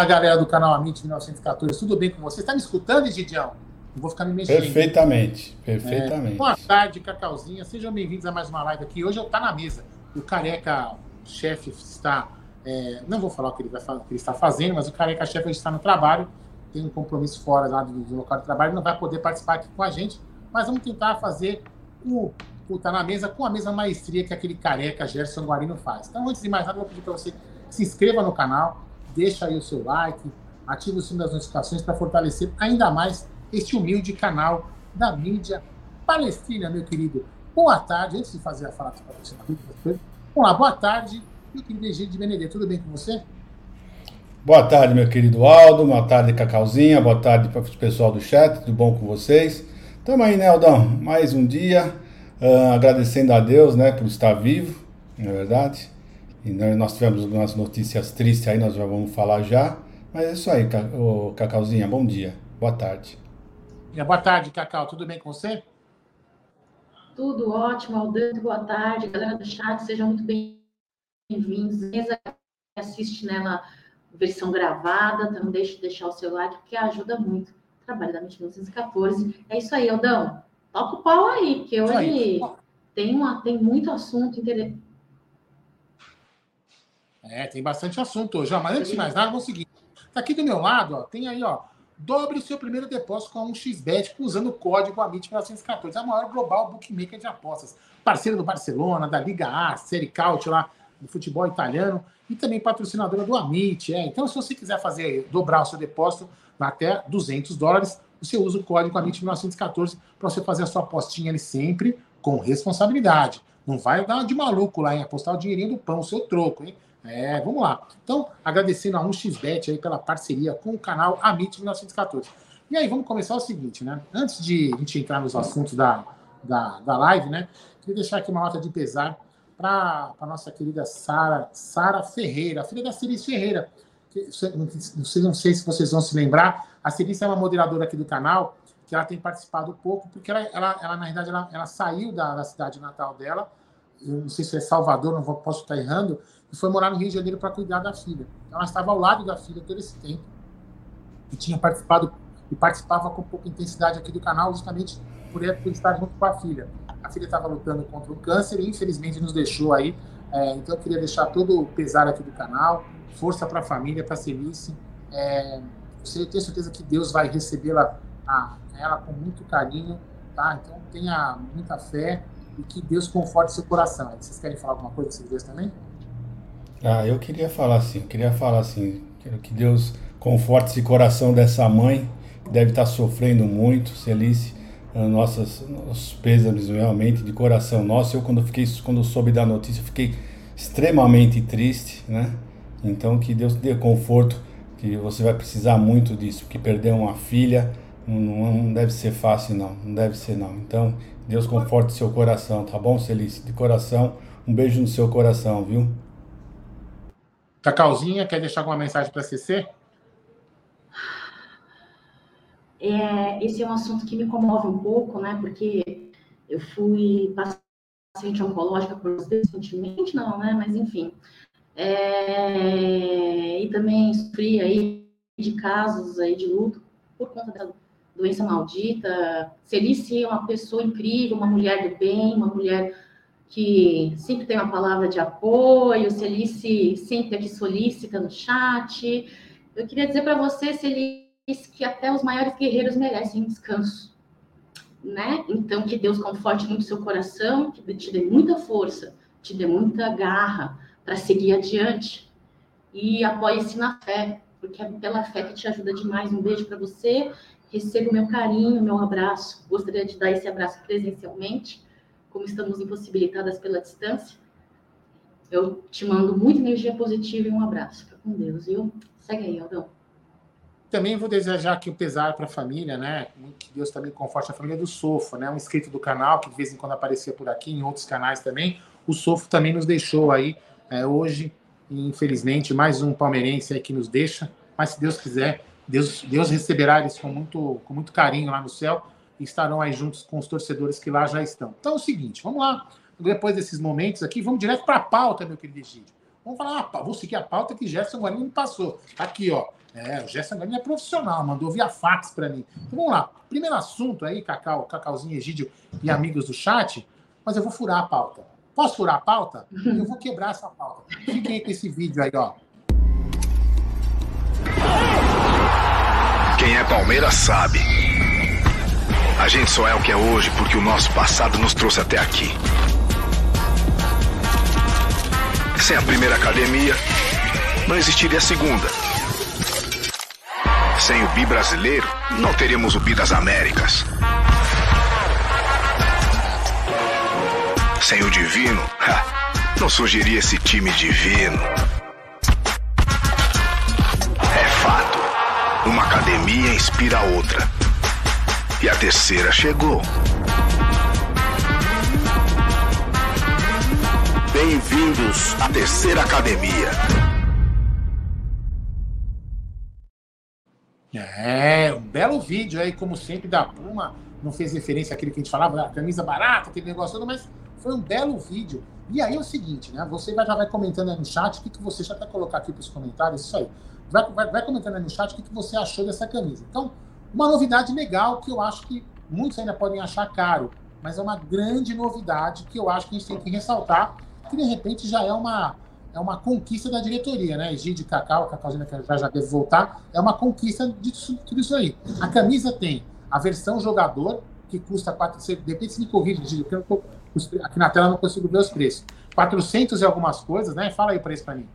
Fala, galera do canal Amit 1914, tudo bem com você? Está me escutando, Egidião? Não vou ficar me mexendo. Perfeitamente, perfeitamente. É, boa tarde, Cacauzinha. Sejam bem-vindos a mais uma live aqui. Hoje eu Tá na Mesa. O careca chefe está. É, não vou falar o que ele, vai, o que ele está fazendo, mas o careca chefe está no trabalho. Tem um compromisso fora lá do, do local de trabalho, não vai poder participar aqui com a gente. Mas vamos tentar fazer o, o Tá na Mesa com a mesma maestria que aquele careca Gerson Guarino faz. Então, antes de mais nada, eu vou pedir para você se inscreva no canal, deixa aí o seu like, ative o sininho das notificações para fortalecer ainda mais este humilde canal da mídia palestina, meu querido. Boa tarde, antes de fazer a fala para você, vamos lá, boa tarde, meu querido Egídio de Benedetto, tudo bem com você? Boa tarde, meu querido Aldo, boa tarde, Cacauzinha, boa tarde para o pessoal do chat, tudo bom com vocês? Estamos aí, né, Aldão? Mais um dia, uh, agradecendo a Deus, né, por estar vivo, não é verdade? E nós tivemos umas notícias tristes aí, nós já vamos falar já. Mas é isso aí, Cacauzinha, bom dia, boa tarde. Boa tarde, Cacau. Tudo bem com você? Tudo ótimo, Aldante. Boa tarde, galera do chat. Sejam muito bem-vindos. Assiste nela versão gravada, então não deixe de deixar o seu like, porque ajuda muito. Trabalho da 1914. É isso aí, Aldão. Toca o pau aí, porque hoje aí. tem, uma, tem muito assunto interessante. É, tem bastante assunto hoje. Mas antes de mais nada, vamos seguir. Tá aqui do meu lado, ó, tem aí, ó, Dobre o seu primeiro depósito com um xbet usando o código AMIT1914, a maior global bookmaker de apostas. Parceiro do Barcelona, da Liga A, Série Caut lá do futebol italiano e também patrocinadora do Amit. É. Então, se você quiser fazer dobrar o seu depósito até 200 dólares, você usa o código AMIT1914 para você fazer a sua apostinha ali sempre com responsabilidade. Não vai dar de maluco lá em apostar o dinheirinho do pão, o seu troco, hein? É, vamos lá. Então, agradecendo a 1xBet aí pela parceria com o canal Amit 1914. E aí, vamos começar o seguinte, né? Antes de a gente entrar nos assuntos da, da, da live, né? Queria deixar aqui uma nota de pesar para a nossa querida Sara Sara Ferreira, filha da Ciris Ferreira. Que, não, sei, não sei se vocês vão se lembrar, a Ciris é uma moderadora aqui do canal, que ela tem participado pouco, porque ela, ela, ela na verdade, ela, ela saiu da, da cidade natal dela, eu não sei se é Salvador, não posso estar errando, e foi morar no Rio de Janeiro para cuidar da filha. Então, ela estava ao lado da filha todo esse tempo e tinha participado e participava com pouca intensidade aqui do canal justamente por, por estar junto com a filha. A filha estava lutando contra o câncer e infelizmente nos deixou aí. É, então eu queria deixar todo o pesar aqui do canal, força para a família, para a Celice. É, eu tenho certeza que Deus vai recebê-la ela com muito carinho, tá? Então tenha muita fé e que Deus conforte seu coração. Vocês querem falar alguma coisa sobre Deus também? Ah, eu queria falar assim, queria falar assim, quero que Deus conforte esse coração dessa mãe, que deve estar sofrendo muito, Celice, nossas, nossos pêsames realmente de coração nosso. Eu quando fiquei, quando soube da notícia, fiquei extremamente triste, né? Então que Deus dê conforto, que você vai precisar muito disso, porque perder uma filha não, não deve ser fácil não, não deve ser não. Então Deus conforte seu coração, tá bom, Celice? De coração, um beijo no seu coração, viu? Cacauzinha, quer deixar alguma mensagem para a CC? É, esse é um assunto que me comove um pouco, né? Porque eu fui paciente oncológica por recentemente, não, né? Mas enfim. É, e também sofri aí de casos aí de luto por conta da doença maldita. Celice é uma pessoa incrível, uma mulher do bem, uma mulher que sempre tem uma palavra de apoio, Celice sempre aqui solicita no chat. Eu queria dizer para você, Celice, que até os maiores guerreiros merecem descanso, né? Então, que Deus conforte muito seu coração, que te dê muita força, te dê muita garra para seguir adiante e apoie-se na fé, porque é pela fé que te ajuda demais. Um beijo para você, receba o meu carinho, meu abraço. Gostaria de dar esse abraço presencialmente como estamos impossibilitadas pela distância, eu te mando muita energia positiva e um abraço. Fica com Deus, viu? Segue aí, Aldão. Também vou desejar aqui o pesar para a família, né? Que Deus também conforte a família do Sofo, né? Um inscrito do canal que de vez em quando aparecia por aqui, em outros canais também. O Sofo também nos deixou aí é, hoje, infelizmente, mais um palmeirense aí que nos deixa. Mas se Deus quiser, Deus, Deus receberá eles com muito, com muito carinho lá no céu e estarão aí juntos com os torcedores que lá já estão. Então é o seguinte, vamos lá. Depois desses momentos aqui, vamos direto para a pauta, meu querido Egídio. Vamos falar, ah, vou seguir a pauta que Gerson Guarani me passou. Aqui, ó. É, o Gerson Guarani é profissional, mandou via fax para mim. Então vamos lá. Primeiro assunto aí, Cacau, Cacauzinho, Egídio e amigos do chat, mas eu vou furar a pauta. Posso furar a pauta? Eu vou quebrar essa pauta. Fiquem aí com esse vídeo aí, ó. Quem é Palmeiras sabe. A gente só é o que é hoje porque o nosso passado nos trouxe até aqui. Sem a primeira academia, não existiria a segunda. Sem o bi brasileiro, não teríamos o bi das Américas. Sem o divino, não surgiria esse time divino. Uma academia inspira a outra. E a terceira chegou. Bem-vindos à terceira academia. É, um belo vídeo aí, como sempre, da Puma. Não fez referência àquele que a gente falava, a camisa barata, aquele negócio todo, mas foi um belo vídeo. E aí é o seguinte, né? Você vai, já vai comentando aí no chat o que, que você já quer colocar aqui para os comentários, isso aí. Vai, vai, vai, comentando aí no chat o que, que você achou dessa camisa. Então, uma novidade legal que eu acho que muitos ainda podem achar caro, mas é uma grande novidade que eu acho que a gente tem que ressaltar, que de repente já é uma, é uma conquista da diretoria, né? Egide Cacau, Cacauzinha que já, já deve voltar, é uma conquista de tudo isso aí. A camisa tem a versão jogador, que custa 4, depende se me corrige, Egide, porque eu tô, aqui na tela eu não consigo ver os preços. 400 e algumas coisas, né? Fala aí o preço para mim.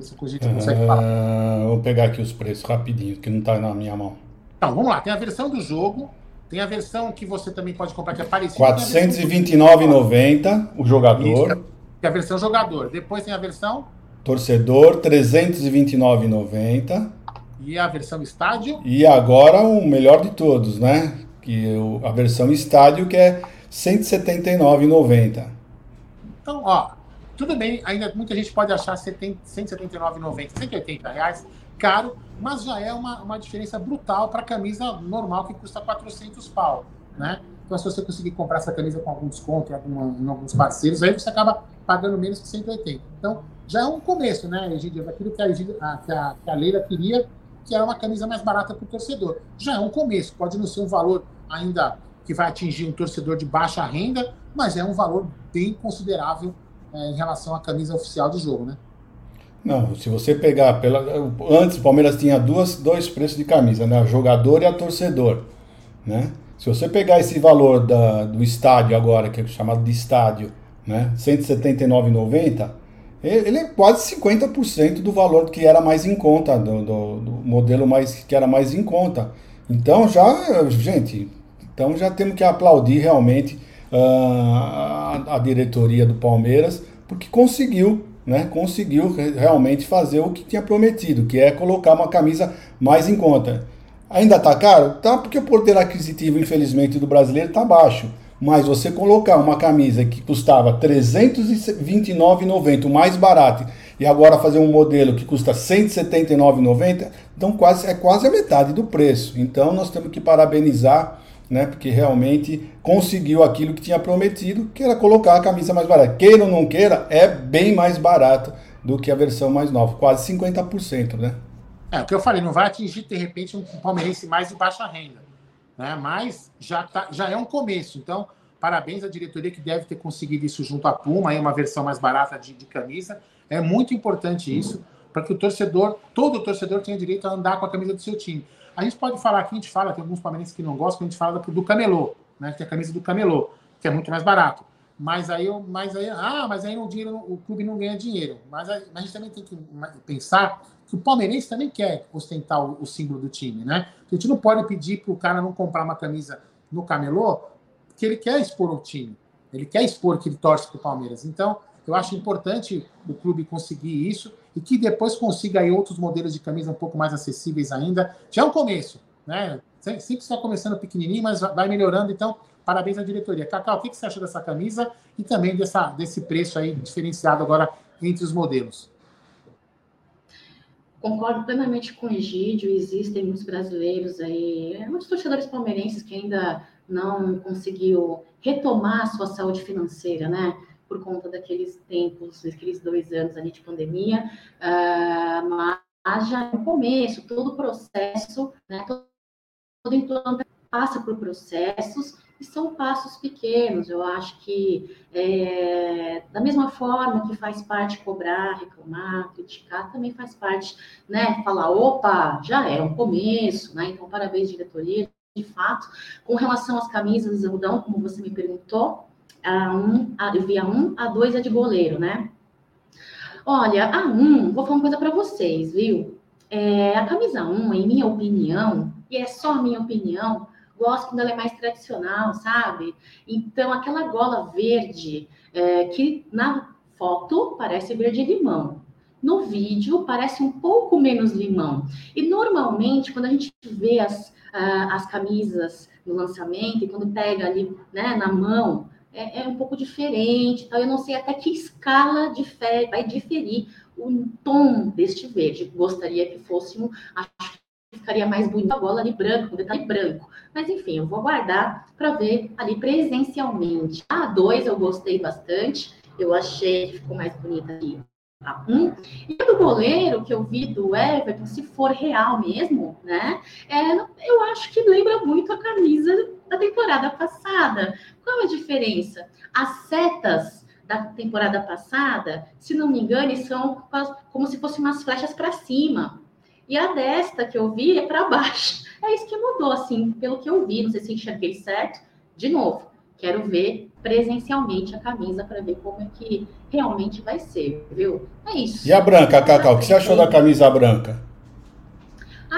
Se o Egide consegue falar. Uh, vou pegar aqui os preços rapidinho, que não está na minha mão. Então, vamos lá. Tem a versão do jogo, tem a versão que você também pode comprar, que é parecida. R$ 429,90 o jogador. Isso, que é a versão jogador. Depois tem a versão... Torcedor, R$ 329,90. E a versão estádio? E agora o melhor de todos, né? Que a versão estádio, que é 179,90. Então, ó, tudo bem, ainda muita gente pode achar R$ 179,90, 180 reais caro, mas já é uma, uma diferença brutal para a camisa normal que custa 400 pau, né? Então, se você conseguir comprar essa camisa com algum desconto em, em alguns parceiros, aí você acaba pagando menos que 180. Então, já é um começo, né, Egidio? Daquilo que a, a, que a, que a Leila queria, que era uma camisa mais barata para o torcedor. Já é um começo. Pode não ser um valor ainda que vai atingir um torcedor de baixa renda, mas é um valor bem considerável é, em relação à camisa oficial de jogo, né? Não, se você pegar pela antes o Palmeiras tinha duas dois preços de camisa, né, a jogador e a torcedor, né? Se você pegar esse valor da, do estádio agora, que é chamado de estádio, né, 179,90, ele é quase 50% do valor que era mais em conta, do, do, do, modelo mais que era mais em conta. Então já, gente, então já temos que aplaudir realmente uh, a, a diretoria do Palmeiras, porque conseguiu né, conseguiu realmente fazer o que tinha prometido, que é colocar uma camisa mais em conta. Ainda está caro? Tá, porque o poder aquisitivo, infelizmente, do brasileiro está baixo. Mas você colocar uma camisa que custava R$ 329,90, mais barato, e agora fazer um modelo que custa R$ 179,90, então quase, é quase a metade do preço. Então nós temos que parabenizar né? Porque realmente conseguiu aquilo que tinha prometido, que era colocar a camisa mais barata. Queira ou não queira, é bem mais barato do que a versão mais nova, quase 50%, né? É, o que eu falei, não vai atingir de repente um palmeirense mais de baixa renda, né? Mas já, tá, já é um começo. Então, parabéns à diretoria que deve ter conseguido isso junto à Puma, aí uma versão mais barata de, de camisa. É muito importante isso, para que o torcedor, todo torcedor tenha direito a andar com a camisa do seu time. A gente pode falar aqui, a gente fala, tem alguns palmeirenses que não gostam, a gente fala do, do camelô, né? Que é a camisa do camelô, que é muito mais barato. Mas aí, mas aí, ah, mas aí o, dinheiro, o clube não ganha dinheiro. Mas a, a gente também tem que pensar que o palmeirense também quer ostentar o, o símbolo do time, né? A gente não pode pedir para o cara não comprar uma camisa no camelô, porque ele quer expor o time. Ele quer expor que ele torce para o Palmeiras. Então, eu acho importante o clube conseguir isso e que depois consiga aí outros modelos de camisa um pouco mais acessíveis ainda. Já é um começo, né? Sempre está começando pequenininho, mas vai melhorando. Então, parabéns à diretoria. Cacau, o que você acha dessa camisa e também dessa, desse preço aí diferenciado agora entre os modelos? Concordo plenamente com o Egídio. Existem muitos brasileiros aí, muitos torcedores palmeirenses que ainda não conseguiu retomar a sua saúde financeira, né? Por conta daqueles tempos, aqueles dois anos ali de pandemia, uh, mas já no começo, todo o processo, né, todo, todo passa por processos e são passos pequenos. Eu acho que, é, da mesma forma que faz parte cobrar, reclamar, criticar, também faz parte, né, falar, opa, já é um começo, né, então parabéns, diretoria, de fato. Com relação às camisas de algodão, como você me perguntou, a um, a, eu vi a um, a dois é de goleiro, né? Olha, a um, vou falar uma coisa para vocês, viu? É, a camisa 1, em minha opinião, e é só a minha opinião, gosto quando ela é mais tradicional, sabe? Então, aquela gola verde, é, que na foto parece verde limão. No vídeo parece um pouco menos limão. E normalmente, quando a gente vê as, uh, as camisas no lançamento, e quando pega ali né, na mão, é, é um pouco diferente. Então, eu não sei até que escala difere, vai diferir o tom deste verde. Gostaria que fosse um, acho ficaria mais bonito a bola ali branco, com detalhe branco. Mas enfim, eu vou aguardar para ver ali presencialmente. A 2 eu gostei bastante, eu achei que ficou mais bonita ali. A 1. Um. E do goleiro que eu vi do Everton, se for real mesmo, né? É, eu acho que lembra muito a camisa da temporada passada. Qual a diferença? As setas da temporada passada, se não me engano, são como se fossem umas flechas para cima. E a desta que eu vi é para baixo. É isso que mudou, assim, pelo que eu vi. Não sei se enxerguei certo. De novo, quero ver presencialmente a camisa para ver como é que realmente vai ser, viu? É isso. E a branca, Cacau, o que você achou da camisa branca?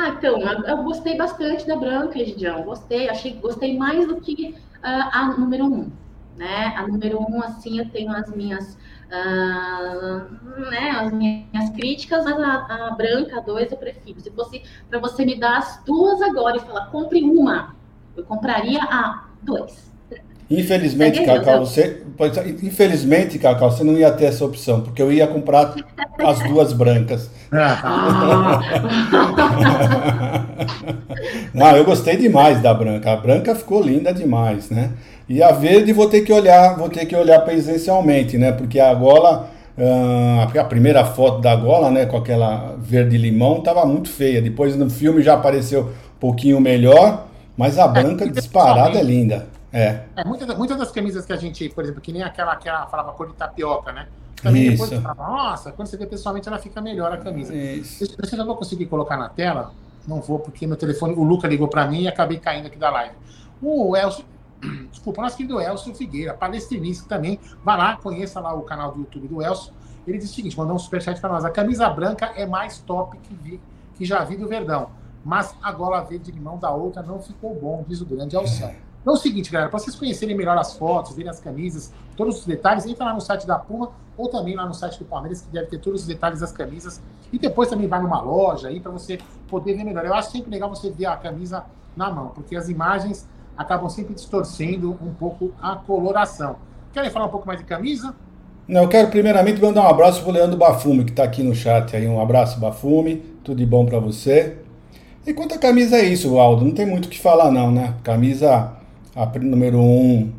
Ah, então, eu gostei bastante da branca, Gidião. Gostei, achei, gostei mais do que uh, a número um, né? A número um, assim, eu tenho as minhas uh, né, as minhas críticas, mas a, a branca 2 eu prefiro. Se fosse para você me dar as duas agora e falar, compre uma, eu compraria a 2. Infelizmente, Cacau, você. Infelizmente, Cacau, você não ia ter essa opção, porque eu ia comprar as duas brancas. Ah. não, eu gostei demais da branca. A branca ficou linda demais, né? E a verde vou ter que olhar, vou ter que olhar presencialmente, né? Porque a gola, uh, a primeira foto da gola, né, com aquela verde limão, tava muito feia. Depois no filme já apareceu um pouquinho melhor, mas a é, branca disparada é linda. É. é muitas, muitas das camisas que a gente, por exemplo, que nem aquela que falava cor de tapioca, né? Também Isso. depois falava, nossa, quando você vê pessoalmente ela fica melhor a camisa. Isso. Eu, eu não vou conseguir colocar na tela, não vou, porque meu telefone, o Luca ligou para mim e acabei caindo aqui da live. O Elcio, desculpa, nosso querido Elcio Figueira, palestrinista também. Vai lá, conheça lá o canal do YouTube do Elcio. Ele diz o seguinte: mandou um superchat para nós. A camisa branca é mais top que, vi, que já vi do Verdão. Mas a gola verde limão da outra não ficou bom, diz o grande Alceu. Então é o seguinte, galera, para vocês conhecerem melhor as fotos, verem as camisas, todos os detalhes, entra lá no site da Puma ou também lá no site do Palmeiras, que deve ter todos os detalhes das camisas. E depois também vai numa loja aí para você poder ver melhor. Eu acho sempre legal você ver a camisa na mão, porque as imagens acabam sempre distorcendo um pouco a coloração. Querem falar um pouco mais de camisa? Não, eu quero primeiramente mandar um abraço para o Leandro Bafume, que está aqui no chat aí. Um abraço, Bafume. Tudo de bom para você. E quanto à camisa é isso, Aldo. Não tem muito o que falar, não, né? Camisa a número um,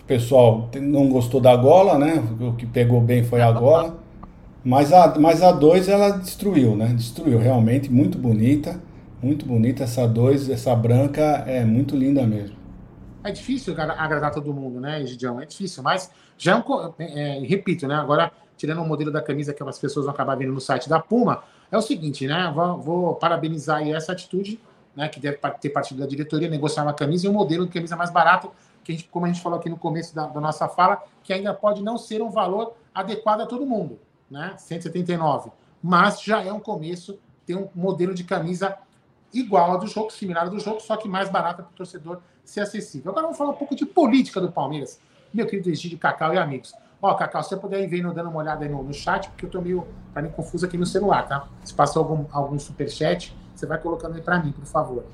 o pessoal não gostou da gola, né? O que pegou bem foi a gola. Mas a, mas a dois ela destruiu, né? Destruiu, realmente, muito bonita. Muito bonita essa dois, essa branca é muito linda mesmo. É difícil agradar todo mundo, né, Gidião? É difícil, mas já é um. É, repito, né? Agora, tirando o modelo da camisa que as pessoas vão acabar vendo no site da Puma, é o seguinte, né? Vou, vou parabenizar aí essa atitude, né? Que deve ter partido da diretoria, negociar uma camisa e um modelo de camisa mais barato, que a gente, como a gente falou aqui no começo da, da nossa fala, que ainda pode não ser um valor adequado a todo mundo, né? 179. Mas já é um começo, ter um modelo de camisa igual a do jogo, similar ao do jogo, só que mais barata para o torcedor ser acessível. Agora vamos falar um pouco de política do Palmeiras, meu querido Egídio, Cacau e amigos. Ó, Cacau, se você puder ir vendo, dando uma olhada aí no, no chat, porque eu tô meio, tá meio confuso aqui no celular, tá? Se passou algum, algum superchat, você vai colocando aí para mim, por favor.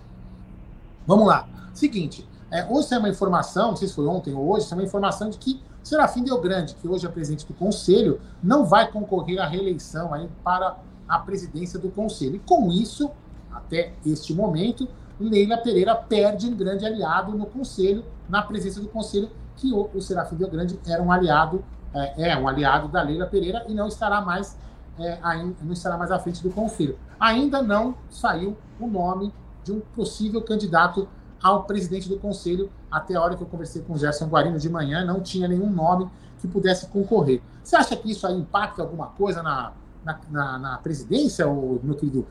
Vamos lá. Seguinte, é, hoje é uma informação, não sei se foi ontem ou hoje, é uma informação de que Serafim Del Grande, que hoje é presidente do Conselho, não vai concorrer à reeleição aí para a presidência do Conselho. E com isso, até este momento, Leila Pereira perde um grande aliado no Conselho, na presença do Conselho, que o, o Serafim Del Grande era um aliado é, é, um aliado da Leila Pereira e não estará mais é, ainda, não estará mais à frente do conselho. Ainda não saiu o nome de um possível candidato ao presidente do conselho. Até a hora que eu conversei com o Gerson Guarino de manhã, não tinha nenhum nome que pudesse concorrer. Você acha que isso aí impacta alguma coisa na, na, na, na presidência, ou, meu querido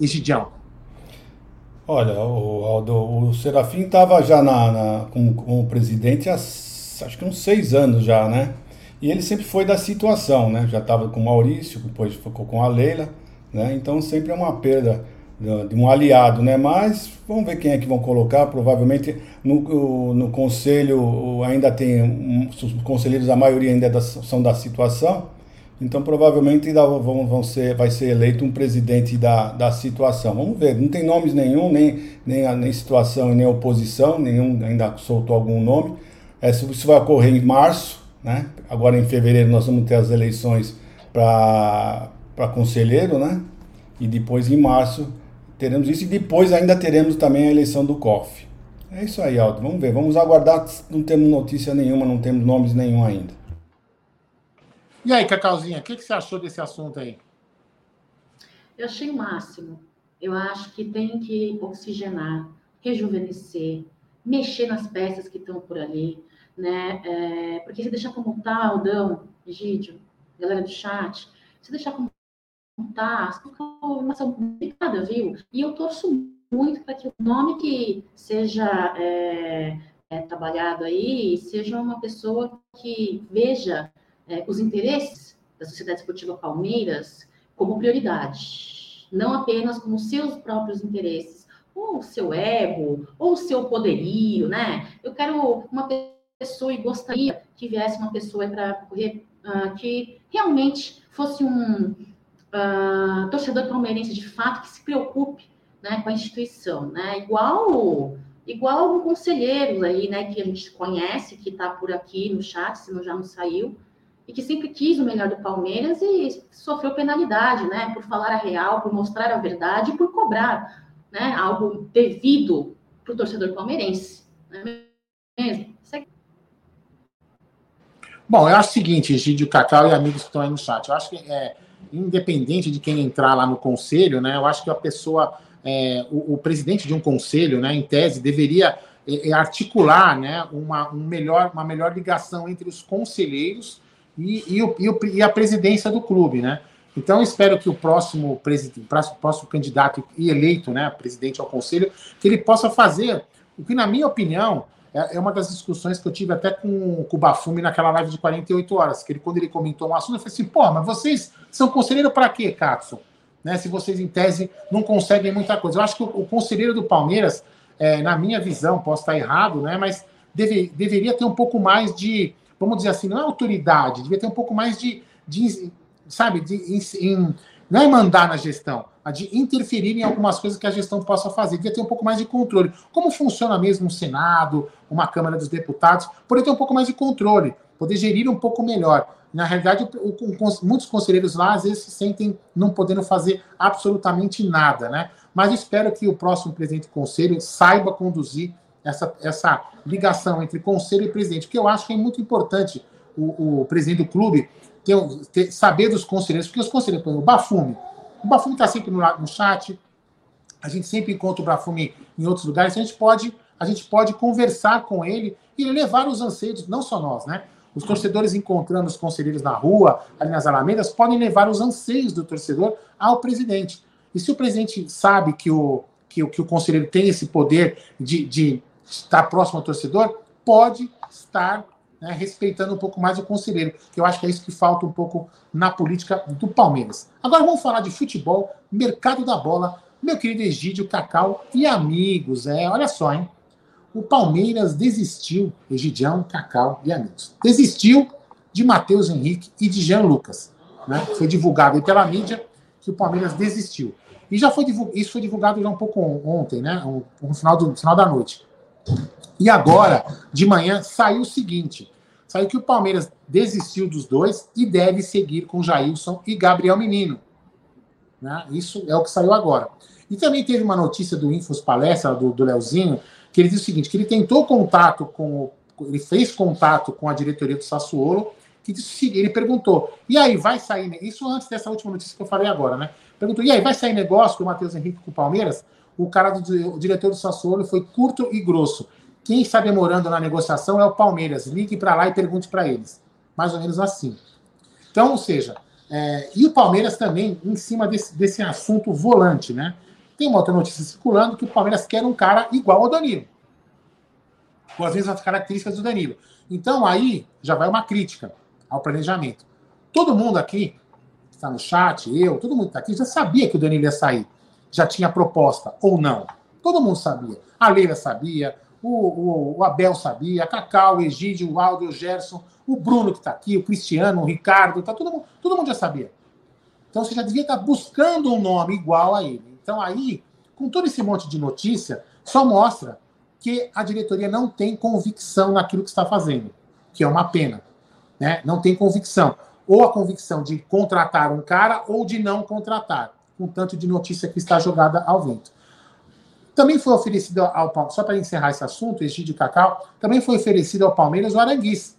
Egidião? Olha, o, Aldo, o Serafim estava já na, na com, com, o presidente há acho que uns seis anos já, né? E ele sempre foi da situação, né? Já estava com o Maurício, depois ficou com a Leila, né? Então sempre é uma perda de um aliado, né? Mas vamos ver quem é que vão colocar. Provavelmente no, no conselho ainda tem os conselheiros, a maioria ainda é da, são da situação. Então provavelmente ainda vão, vão ser, vai ser eleito um presidente da, da situação. Vamos ver. Não tem nomes nenhum, nem, nem, nem situação nem oposição, nenhum ainda soltou algum nome. É, isso vai ocorrer em março, né? Agora em fevereiro nós vamos ter as eleições para conselheiro, né? E depois em março teremos isso e depois ainda teremos também a eleição do COF. É isso aí, Aldo. Vamos ver. Vamos aguardar. Não temos notícia nenhuma, não temos nomes nenhum ainda. E aí, Cacauzinha, o que, que você achou desse assunto aí? Eu achei o máximo. Eu acho que tem que oxigenar, rejuvenescer, mexer nas peças que estão por ali, né? É, porque se deixar como tá, Aldão, Egídio, galera do chat, se deixar como tá, fica uma complicada, viu? E eu torço muito para que o nome que seja é, é, trabalhado aí seja uma pessoa que veja é, os interesses da Sociedade Esportiva Palmeiras como prioridade, não apenas como seus próprios interesses, ou o seu ego, ou o seu poderio, né? Eu quero uma pessoa e gostaria que viesse uma pessoa para correr uh, que realmente fosse um torcedor palmeirense de fato que se preocupe né, com a instituição, né? Igual igual conselheiros aí, né, que a gente conhece, que está por aqui no chat, se não já não saiu, e que sempre quis o melhor do Palmeiras e sofreu penalidade, né, por falar a real, por mostrar a verdade por cobrar, né, algo devido para o torcedor palmeirense, é mesmo? Bom, eu acho o seguinte, Gídio Cacau e amigos que estão aí no chat, eu acho que é, independente de quem entrar lá no conselho, né, eu acho que a pessoa, é, o, o, presidente de um conselho, né, em tese, deveria é, é articular né, uma, um melhor, uma melhor ligação entre os conselheiros e, e, o, e, o, e a presidência do clube, né? Então, espero que o próximo, presidente, próximo candidato e eleito, né, presidente ao conselho, que ele possa fazer o que, na minha opinião, é, é uma das discussões que eu tive até com, com o Bafumi naquela live de 48 horas, que ele, quando ele comentou um assunto, eu falei assim, pô, mas vocês são conselheiro para quê, Katsu? Né, se vocês, em tese, não conseguem muita coisa. Eu acho que o, o conselheiro do Palmeiras, é, na minha visão, posso estar errado, né, mas deve, deveria ter um pouco mais de, vamos dizer assim, não é autoridade, devia ter um pouco mais de, de sabe, de, em, em, não é mandar na gestão, de interferir em algumas coisas que a gestão possa fazer. Devia ter um pouco mais de controle. Como funciona mesmo um Senado, uma Câmara dos Deputados, poder ter um pouco mais de controle, poder gerir um pouco melhor. Na realidade, muitos conselheiros lá, às vezes, se sentem não podendo fazer absolutamente nada, né? Mas espero que o próximo presidente do conselho saiba conduzir essa, essa ligação entre conselho e presidente, porque eu acho que é muito importante o, o presidente do clube ter, ter, saber dos conselheiros, porque os conselheiros, por exemplo, o Bafume, o Bafume está sempre no, no chat, a gente sempre encontra o Bafume em outros lugares, a gente pode, a gente pode conversar com ele e levar os anseios, não só nós, né? Os torcedores encontrando os conselheiros na rua, ali nas alamedas, podem levar os anseios do torcedor ao presidente. E se o presidente sabe que o, que, que o conselheiro tem esse poder de, de estar próximo ao torcedor, pode estar né, respeitando um pouco mais o conselheiro, que eu acho que é isso que falta um pouco na política do Palmeiras. Agora vamos falar de futebol, mercado da bola, meu querido Egídio, Cacau e amigos. É, olha só, hein? O Palmeiras desistiu, Egidião, Cacau e amigos. Desistiu de Matheus Henrique e de Jean Lucas. Né? Foi divulgado pela mídia que o Palmeiras desistiu. E já foi isso foi divulgado já um pouco ontem, né? No final, do, final da noite. E agora, de manhã, saiu o seguinte: saiu que o Palmeiras desistiu dos dois e deve seguir com Jailson e Gabriel Menino. Né? Isso é o que saiu agora. E também teve uma notícia do Infos Palestra, do, do Leozinho, que ele diz o seguinte: que ele tentou contato com. Ele fez contato com a diretoria do Sassuolo que disse ele perguntou: e aí, vai sair. Isso antes dessa última notícia que eu falei agora, né? Perguntou: e aí, vai sair negócio com o Matheus Henrique com o Palmeiras? O cara do o diretor do Sassuolo foi curto e grosso. Quem está demorando na negociação é o Palmeiras. Ligue para lá e pergunte para eles. Mais ou menos assim. Então, ou seja, é, e o Palmeiras também, em cima desse, desse assunto volante, né? Tem uma outra notícia circulando que o Palmeiras quer um cara igual ao Danilo. Com as mesmas características do Danilo. Então, aí já vai uma crítica ao planejamento. Todo mundo aqui, que está no chat, eu, todo mundo que está aqui, já sabia que o Danilo ia sair. Já tinha proposta, ou não. Todo mundo sabia. A Leila sabia, o, o, o Abel sabia, a Cacau, o Egídio, o Aldo, o Gerson, o Bruno que está aqui, o Cristiano, o Ricardo, tá, todo, mundo, todo mundo já sabia. Então você já devia estar tá buscando um nome igual a ele. Então aí, com todo esse monte de notícia, só mostra que a diretoria não tem convicção naquilo que está fazendo, que é uma pena. Né? Não tem convicção. Ou a convicção de contratar um cara ou de não contratar, com tanto de notícia que está jogada ao vento. Também foi oferecido ao Palmeiras, só para encerrar esse assunto, Egídio Cacau, também foi oferecido ao Palmeiras o Aranguiz.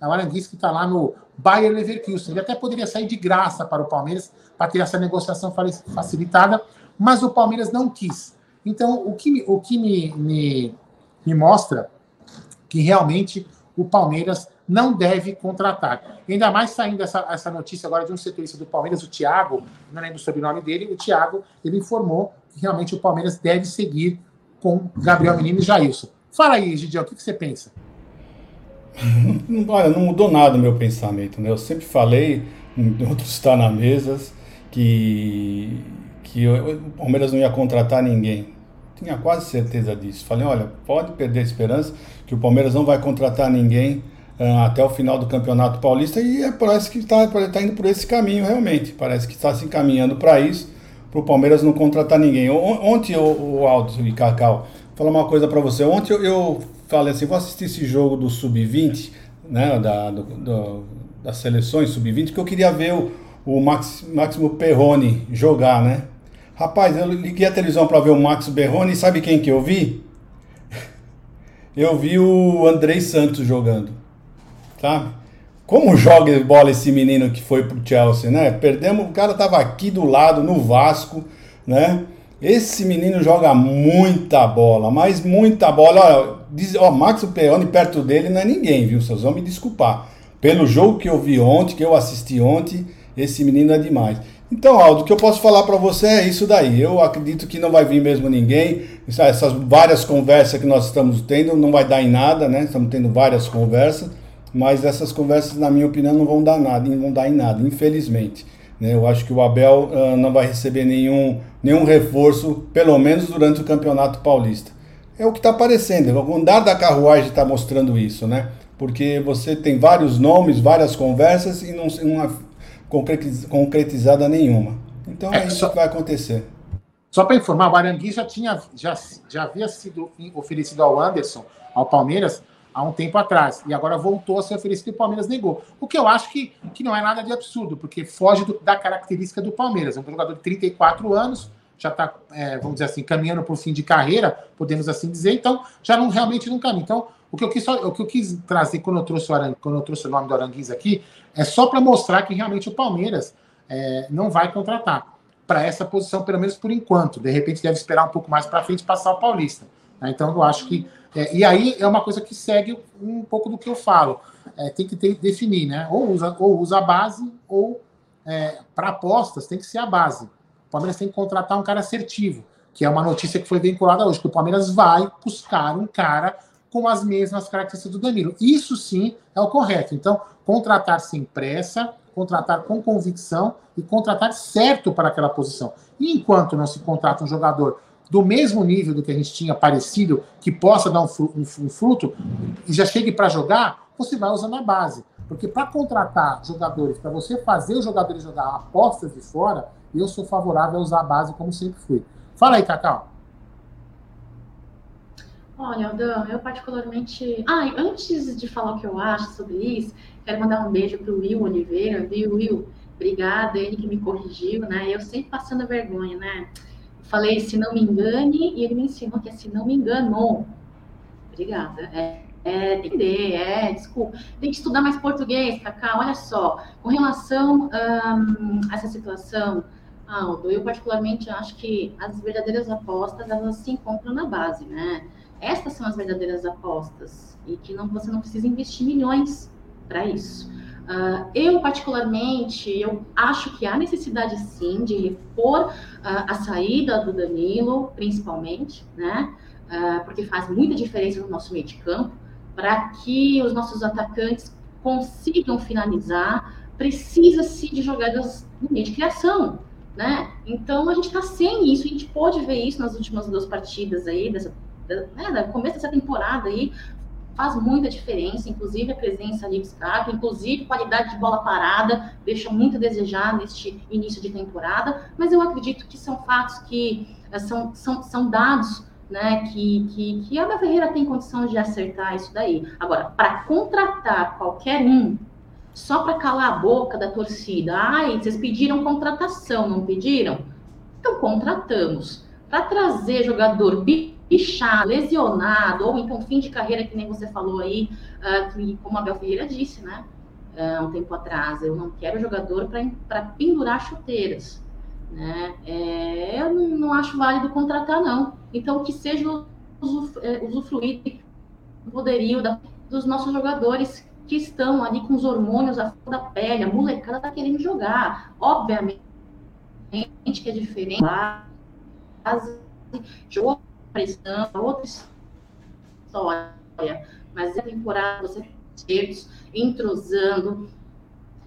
É o Aranguiz que está lá no Bayer Leverkusen. Ele até poderia sair de graça para o Palmeiras para ter essa negociação facilitada, mas o Palmeiras não quis. Então, o que, o que me, me, me mostra que realmente o Palmeiras não deve contratar. Ainda mais saindo essa, essa notícia agora de um setorista do Palmeiras, o Thiago, não lembro o sobrenome dele, o Thiago, ele informou que realmente o Palmeiras deve seguir com Gabriel Menino e Jailson. Fala aí, Gidiel, o que, que você pensa? Olha, não mudou nada o meu pensamento, né? Eu sempre falei, outros está na mesa, que, que o Palmeiras não ia contratar ninguém. Tinha quase certeza disso. Falei, olha, pode perder a esperança que o Palmeiras não vai contratar ninguém até o final do Campeonato Paulista e é, parece que está tá indo por esse caminho realmente. Parece que está se encaminhando para isso, para o Palmeiras não contratar ninguém. Ontem, o, o Aldo e Cacau, falar uma coisa para você. Ontem eu, eu, falei assim, vou assistir esse jogo do Sub-20, né, da, do, do, das seleções Sub-20, que eu queria ver o, o Max, Máximo Perrone jogar, né? Rapaz, eu liguei a televisão para ver o Max Berrone e sabe quem que eu vi? Eu vi o Andrei Santos jogando sabe? Como joga bola esse menino que foi pro Chelsea, né? Perdemos, o cara tava aqui do lado, no Vasco, né? Esse menino joga muita bola, mas muita bola. Olha, diz, ó, Max Peone perto dele não é ninguém, viu? Vocês vão me desculpar. Pelo jogo que eu vi ontem, que eu assisti ontem, esse menino é demais. Então, Aldo, o que eu posso falar para você é isso daí. Eu acredito que não vai vir mesmo ninguém. Essas várias conversas que nós estamos tendo não vai dar em nada, né? Estamos tendo várias conversas mas essas conversas, na minha opinião, não vão dar nada, não vão dar em nada, infelizmente. Né? Eu acho que o Abel uh, não vai receber nenhum, nenhum reforço, pelo menos durante o Campeonato Paulista. É o que está aparecendo, o andar da carruagem está mostrando isso, né? Porque você tem vários nomes, várias conversas e não uma concretizada nenhuma. Então é, é isso só, que vai acontecer. Só para informar, o Arangui já, tinha, já, já havia sido oferecido ao Anderson, ao Palmeiras, há um tempo atrás. E agora voltou a ser oferecido e o Palmeiras negou. O que eu acho que, que não é nada de absurdo, porque foge do, da característica do Palmeiras. É um jogador de 34 anos, já está, é, vamos dizer assim, caminhando para o fim de carreira, podemos assim dizer, então já não realmente não caminha. Então, o que eu quis, o que eu quis trazer quando eu trouxe o, Arang, quando eu trouxe o nome do Aranguiz aqui, é só para mostrar que realmente o Palmeiras é, não vai contratar para essa posição, pelo menos por enquanto. De repente deve esperar um pouco mais para frente passar o Paulista. Né? Então eu acho que é, e aí é uma coisa que segue um pouco do que eu falo. É, tem que ter, definir, né? Ou usa, ou usa a base, ou é, para apostas tem que ser a base. O Palmeiras tem que contratar um cara assertivo, que é uma notícia que foi vinculada hoje, que o Palmeiras vai buscar um cara com as mesmas características do Danilo. Isso sim é o correto. Então, contratar sem pressa, contratar com convicção e contratar certo para aquela posição. E enquanto não se contrata um jogador do mesmo nível do que a gente tinha parecido, que possa dar um, um, um fruto, e já chegue para jogar, você vai usando a base. Porque para contratar jogadores, para você fazer os jogadores jogar apostas de fora, eu sou favorável a usar a base como sempre fui. Fala aí, Cacau. Olha, Aldão, eu particularmente. Ah, antes de falar o que eu acho sobre isso, quero mandar um beijo para o Will Oliveira, viu, Will? Obrigada, ele que me corrigiu, né? Eu sempre passando vergonha, né? Falei, se não me engane, e ele me ensinou que é se não me engano. Obrigada. É, É, entender, é, desculpa. Tem que estudar mais português, Cacá. Olha só, com relação um, a essa situação, Aldo, eu particularmente acho que as verdadeiras apostas, elas se encontram na base, né? Estas são as verdadeiras apostas e que não, você não precisa investir milhões para isso. Uh, eu, particularmente, eu acho que há necessidade, sim, de repor uh, a saída do Danilo, principalmente, né? Uh, porque faz muita diferença no nosso meio de campo para que os nossos atacantes consigam finalizar, precisa-se de jogadas no meio de criação, né? Então a gente está sem isso, a gente pode ver isso nas últimas duas partidas aí, dessa, né, começo dessa temporada aí, faz muita diferença, inclusive a presença do Scarpa, inclusive qualidade de bola parada, deixa muito a desejar neste início de temporada, mas eu acredito que são fatos que eh, são, são, são dados né, que, que, que a Abel Ferreira tem condição de acertar isso daí. Agora, para contratar qualquer um, só para calar a boca da torcida, ai, vocês pediram contratação, não pediram? Então, contratamos. Para trazer jogador bichado, lesionado, ou então fim de carreira, que nem você falou aí, uh, que, como a Abel Ferreira disse, né, uh, um tempo atrás, eu não quero jogador para pendurar chuteiras. Né? É, eu não, não, acho válido contratar, não. Então, que seja é, usufruir do poderio da, dos nossos jogadores que estão ali com os hormônios à flor da pele. A molecada está querendo jogar. Obviamente que é diferente. Jogo, pressão, outra história. Mas é temporada, você entrosando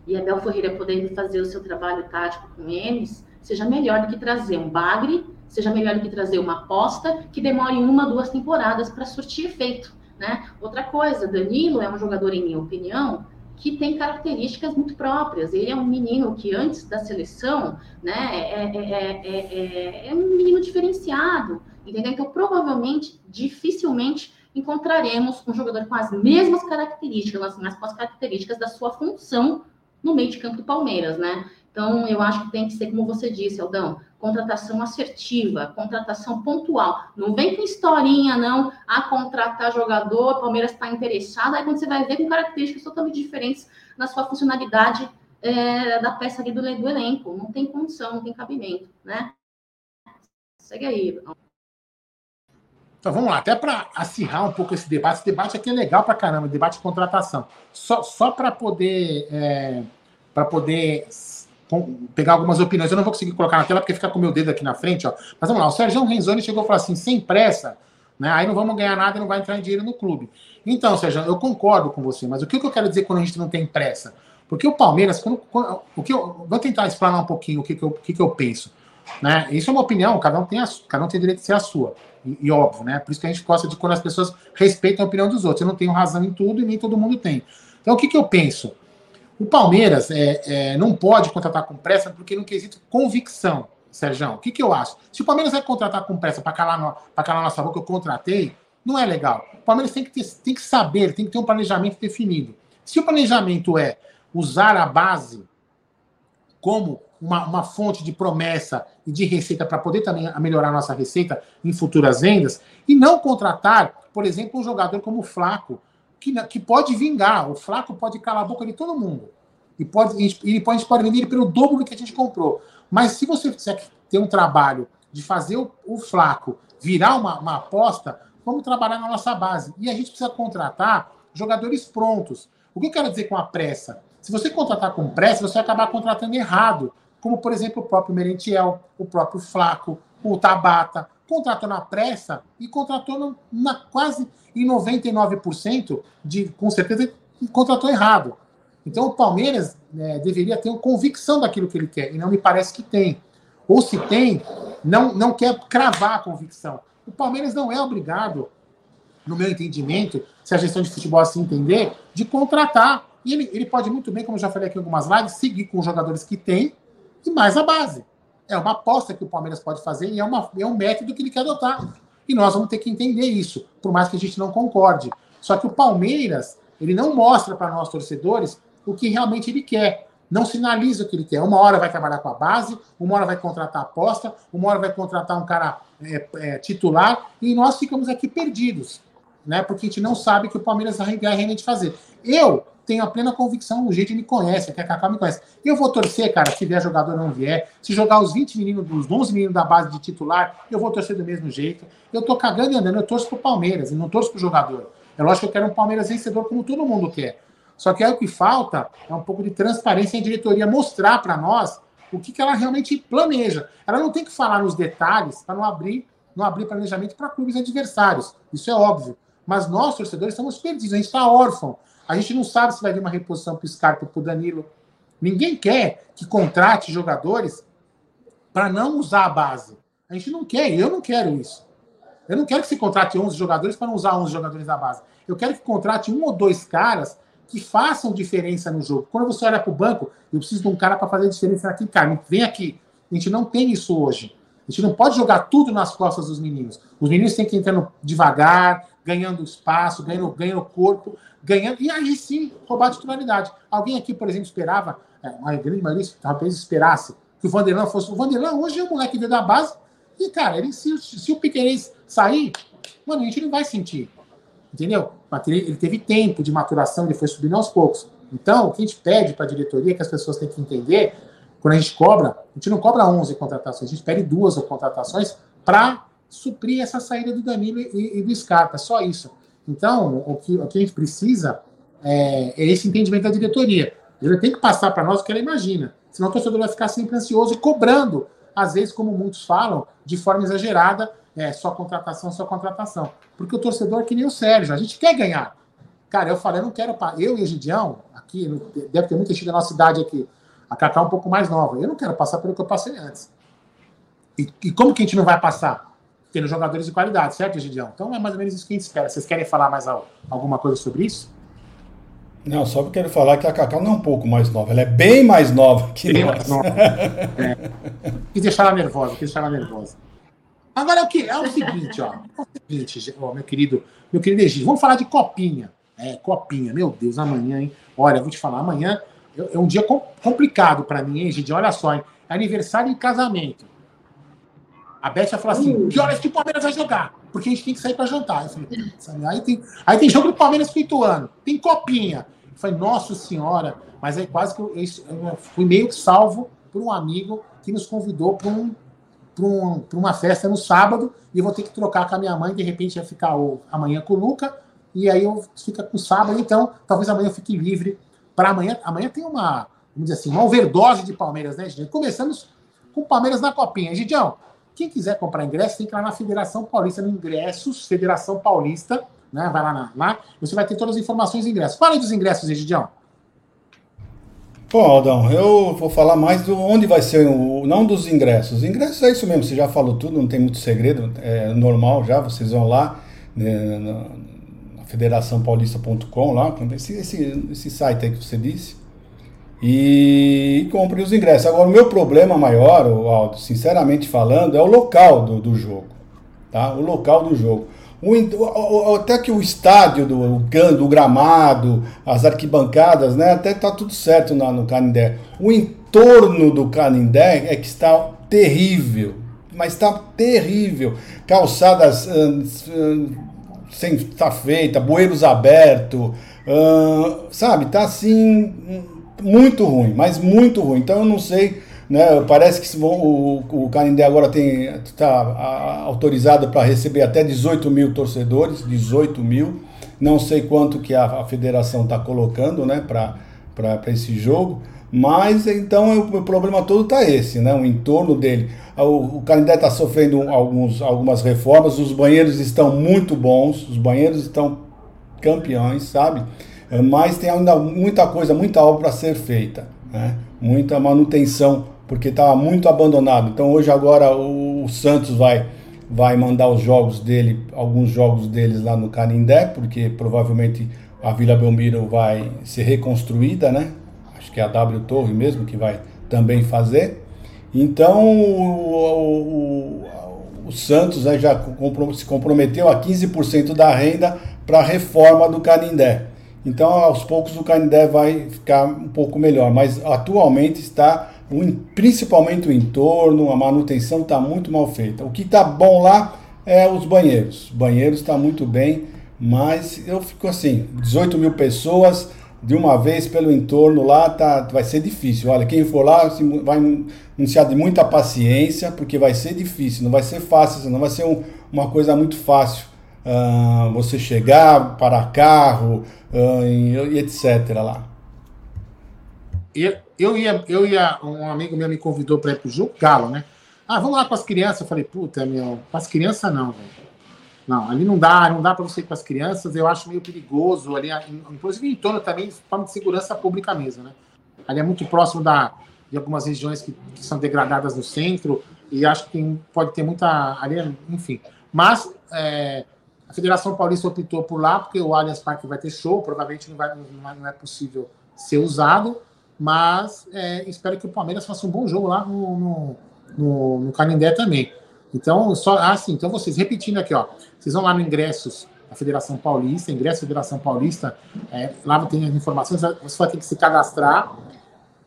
e a Bel Ferreira podendo fazer o seu trabalho tático com eles, seja melhor do que trazer um bagre, seja melhor do que trazer uma aposta que demore uma, duas temporadas para surtir efeito. Né? Outra coisa, Danilo é um jogador, em minha opinião, que tem características muito próprias. Ele é um menino que antes da seleção, né, é, é, é, é, um menino diferenciado, entendeu? Então, provavelmente, dificilmente encontraremos um jogador com as mesmas características, as mesmas características da sua função no meio de campo do Palmeiras, né? Então, eu acho que tem que ser, como você disse, Aldão, contratação assertiva, contratação pontual. Não vem com historinha, não, a contratar jogador, Palmeiras está interessado, aí quando você vai ver com características totalmente diferentes na sua funcionalidade é, da peça ali do, do elenco. Não tem condição, não tem cabimento, né? Segue aí. Então vamos lá, até para acirrar um pouco esse debate, esse debate aqui é legal para caramba, debate de contratação. Só, só para poder, é, para poder pegar algumas opiniões. Eu não vou conseguir colocar na tela porque fica com o meu dedo aqui na frente, ó. Mas vamos lá, o Sérgio Renzoni chegou e falou assim: sem pressa, né? Aí não vamos ganhar nada e não vai entrar em dinheiro no clube. Então, Sérgio, eu concordo com você, mas o que eu quero dizer quando a gente não tem pressa? Porque o Palmeiras, quando, quando, o que eu, vou tentar explanar um pouquinho o que, que, eu, o que, que eu penso. Né? Isso é uma opinião, cada um tem, a, cada um tem direito de ser a sua. E, e, óbvio, né? Por isso que a gente gosta de quando as pessoas respeitam a opinião dos outros. Eu não tenho razão em tudo e nem todo mundo tem. Então, o que, que eu penso? O Palmeiras é, é, não pode contratar com pressa porque não quesito convicção, Sérgio. O que, que eu acho? Se o Palmeiras vai contratar com pressa para calar, no, calar nossa boca, eu contratei, não é legal. O Palmeiras tem que, ter, tem que saber, tem que ter um planejamento definido. Se o planejamento é usar a base como uma, uma fonte de promessa e de receita para poder também melhorar nossa receita em futuras vendas, e não contratar, por exemplo, um jogador como o Flaco, que, que pode vingar. O Flaco pode calar a boca de todo mundo. E pode, ele pode, a gente pode vender ele pelo dobro do que a gente comprou. Mas se você quiser ter um trabalho de fazer o, o Flaco virar uma, uma aposta, vamos trabalhar na nossa base. E a gente precisa contratar jogadores prontos. O que eu quero dizer com a pressa? Se você contratar com pressa, você vai acabar contratando errado. Como, por exemplo, o próprio Merentiel, o próprio Flaco, o Tabata. Contratou na pressa e contratou na, quase em 99% de, com certeza, contratou errado. Então o Palmeiras né, deveria ter uma convicção daquilo que ele quer, e não me parece que tem. Ou se tem, não, não quer cravar a convicção. O Palmeiras não é obrigado, no meu entendimento, se a gestão de futebol assim entender, de contratar. E ele, ele pode muito bem, como já falei aqui em algumas lives, seguir com os jogadores que tem e mais a base. É uma aposta que o Palmeiras pode fazer e é, uma, é um método que ele quer adotar. E nós vamos ter que entender isso, por mais que a gente não concorde. Só que o Palmeiras, ele não mostra para nós torcedores o que realmente ele quer. Não sinaliza o que ele quer. Uma hora vai trabalhar com a base, uma hora vai contratar aposta, uma hora vai contratar um cara é, é, titular, e nós ficamos aqui perdidos. né? Porque a gente não sabe que o Palmeiras vai realmente fazer. Eu tenho a plena convicção, o jeito me conhece, a Cacau me conhece. Eu vou torcer, cara, se vier jogador não vier. Se jogar os 20 meninos, os 11 meninos da base de titular, eu vou torcer do mesmo jeito. Eu tô cagando e andando, eu torço pro Palmeiras e não torço pro jogador. É lógico que eu quero um Palmeiras vencedor como todo mundo quer. Só que aí o que falta é um pouco de transparência em diretoria mostrar para nós o que, que ela realmente planeja. Ela não tem que falar nos detalhes para não abrir, não abrir planejamento para clubes adversários. Isso é óbvio. Mas nós, torcedores, estamos perdidos. A gente está órfão. A gente não sabe se vai vir uma reposição para o Scarpa ou para o Danilo. Ninguém quer que contrate jogadores para não usar a base. A gente não quer, eu não quero isso. Eu não quero que você contrate 11 jogadores para não usar 11 jogadores da base. Eu quero que contrate um ou dois caras que façam diferença no jogo. Quando você olha para o banco, eu preciso de um cara para fazer diferença aqui, cara. Vem aqui. A gente não tem isso hoje. A gente não pode jogar tudo nas costas dos meninos. Os meninos têm que ir entrando devagar, ganhando espaço, ganhando, ganhando corpo, ganhando. E aí sim, roubar a titularidade. Alguém aqui, por exemplo, esperava, é, a grande maioria talvez esperasse que o Vanderlan fosse. O Vanderlan hoje é um moleque que veio da base. E, cara, ele, se, se o Piqueires sair, mano, a gente não vai sentir. Entendeu? Ele teve tempo de maturação, ele foi subindo aos poucos. Então, o que a gente pede para a diretoria, que as pessoas têm que entender, quando a gente cobra, a gente não cobra 11 contratações, a gente pede duas contratações para suprir essa saída do Danilo e, e do Scarpa, só isso. Então, o que, o que a gente precisa é, é esse entendimento da diretoria. Ele tem que passar para nós o que ela imagina, senão o torcedor vai ficar sempre ansioso cobrando, às vezes, como muitos falam, de forma exagerada, é, só contratação, só contratação. Porque o torcedor é que nem o Sérgio, a gente quer ganhar. Cara, eu falei, eu não quero. Eu e o Gidião, aqui, deve ter muita gente da nossa idade aqui, a Cacá um pouco mais nova. Eu não quero passar pelo que eu passei antes. E, e como que a gente não vai passar? Tendo jogadores de qualidade, certo, Gidião? Então é mais ou menos isso que a gente espera. Vocês querem falar mais alguma coisa sobre isso? Não, só porque quero falar que a Cacau não é um pouco mais nova, ela é bem mais nova que bem nós. Mais nova. é. Quis deixar ela nervosa, quis deixar ela nervosa. Agora é o que? É o seguinte, ó. É o seguinte, ó, meu querido, meu querido Egito, vamos falar de copinha. É, copinha, meu Deus, amanhã, hein? Olha, vou te falar, amanhã é um dia complicado para mim, hein, gente? Olha só, hein? É aniversário e casamento. A Beth falar assim: uh. que horas que o Palmeiras vai jogar? Porque a gente tem que sair para jantar. Eu falei, aí, tem, aí tem jogo do Palmeiras com o Ituano, tem copinha. Eu falei, nossa senhora, mas aí quase que eu, eu fui meio que salvo por um amigo que nos convidou para um um, uma festa no sábado e vou ter que trocar com a minha mãe, de repente ia ficar o, amanhã com o Luca, e aí eu fica com o sábado, então talvez amanhã eu fique livre para amanhã. Amanhã tem uma, vamos dizer assim, uma overdose de Palmeiras, né, gente? Começamos com Palmeiras na copinha. Gidião, quem quiser comprar ingresso, tem que ir lá na Federação Paulista, no Ingressos, Federação Paulista, né? Vai lá, na, lá, você vai ter todas as informações do ingresso. Fala aí dos ingressos, Gidião. Pô, Aldão, eu vou falar mais do onde vai ser o. Não dos ingressos. Os ingressos é isso mesmo, você já falou tudo, não tem muito segredo, é normal já, vocês vão lá né, na federaçãopaulista.com, lá, esse, esse, esse site aí que você disse, e, compre os ingressos. Agora, o meu problema maior, Aldo, sinceramente falando, é o local do, do jogo. Tá? O local do jogo. O, até que o estádio do, do gramado, as arquibancadas, né, até tá tudo certo na, no Canindé. O entorno do Canindé é que está terrível, mas está terrível. Calçadas uh, sem estar tá feita, bueiros abertos, uh, sabe? Tá assim muito ruim, mas muito ruim. Então eu não sei né? Parece que o, o Canindé agora está autorizado para receber até 18 mil torcedores, 18 mil. Não sei quanto que a, a federação está colocando né, para esse jogo. Mas então o problema todo está esse, né? O entorno dele. O, o Canindé está sofrendo alguns, algumas reformas, os banheiros estão muito bons, os banheiros estão campeões, sabe? Mas tem ainda muita coisa, muita obra para ser feita, né? muita manutenção porque estava muito abandonado. Então hoje agora o, Santos vai vai mandar os jogos dele, alguns jogos deles lá no Canindé, porque provavelmente a Vila Belmiro vai ser reconstruída, né? Acho que é a W Torre mesmo que vai também fazer. Então o, o, o Santos né, já se comprometeu a 15% da renda para a reforma do Canindé. Então aos poucos o Canindé vai ficar um pouco melhor, mas atualmente está principalmente o entorno, a manutenção está muito mal feita. O que está bom lá é os banheiros. Banheiros está muito bem, Mas eu fico assim, 18 mil pessoas de uma vez pelo entorno lá, tá, vai ser difícil. Olha, quem for lá vai anunciar de muita paciência, porque vai ser difícil, não vai ser fácil, não vai ser um, uma coisa muito fácil. Uh, você chegar, para carro e, etc. lá. Eu, eu, ia, eu ia, um amigo meu me convidou para ir para o jogo Galo, né? Ah, vamos lá com as crianças. Eu falei, puta, meu, com as crianças não, velho. Não, ali não dá, não dá para você ir com as crianças, eu acho meio perigoso ali, inclusive em torno também forma de segurança pública mesmo, né? Ali é muito próximo da, de algumas regiões que, que são degradadas no centro, e acho que tem, pode ter muita. Ali, enfim. Mas é, Federação Paulista optou por lá, porque o Allianz Parque vai ter show, provavelmente não, vai, não é possível ser usado, mas é, espero que o Palmeiras faça um bom jogo lá no, no, no, no Canindé também. Então, só assim, então vocês repetindo aqui, ó. Vocês vão lá no ingressos da Federação Paulista, ingresso da Federação Paulista, é, lá tem as informações, você vai ter que se cadastrar.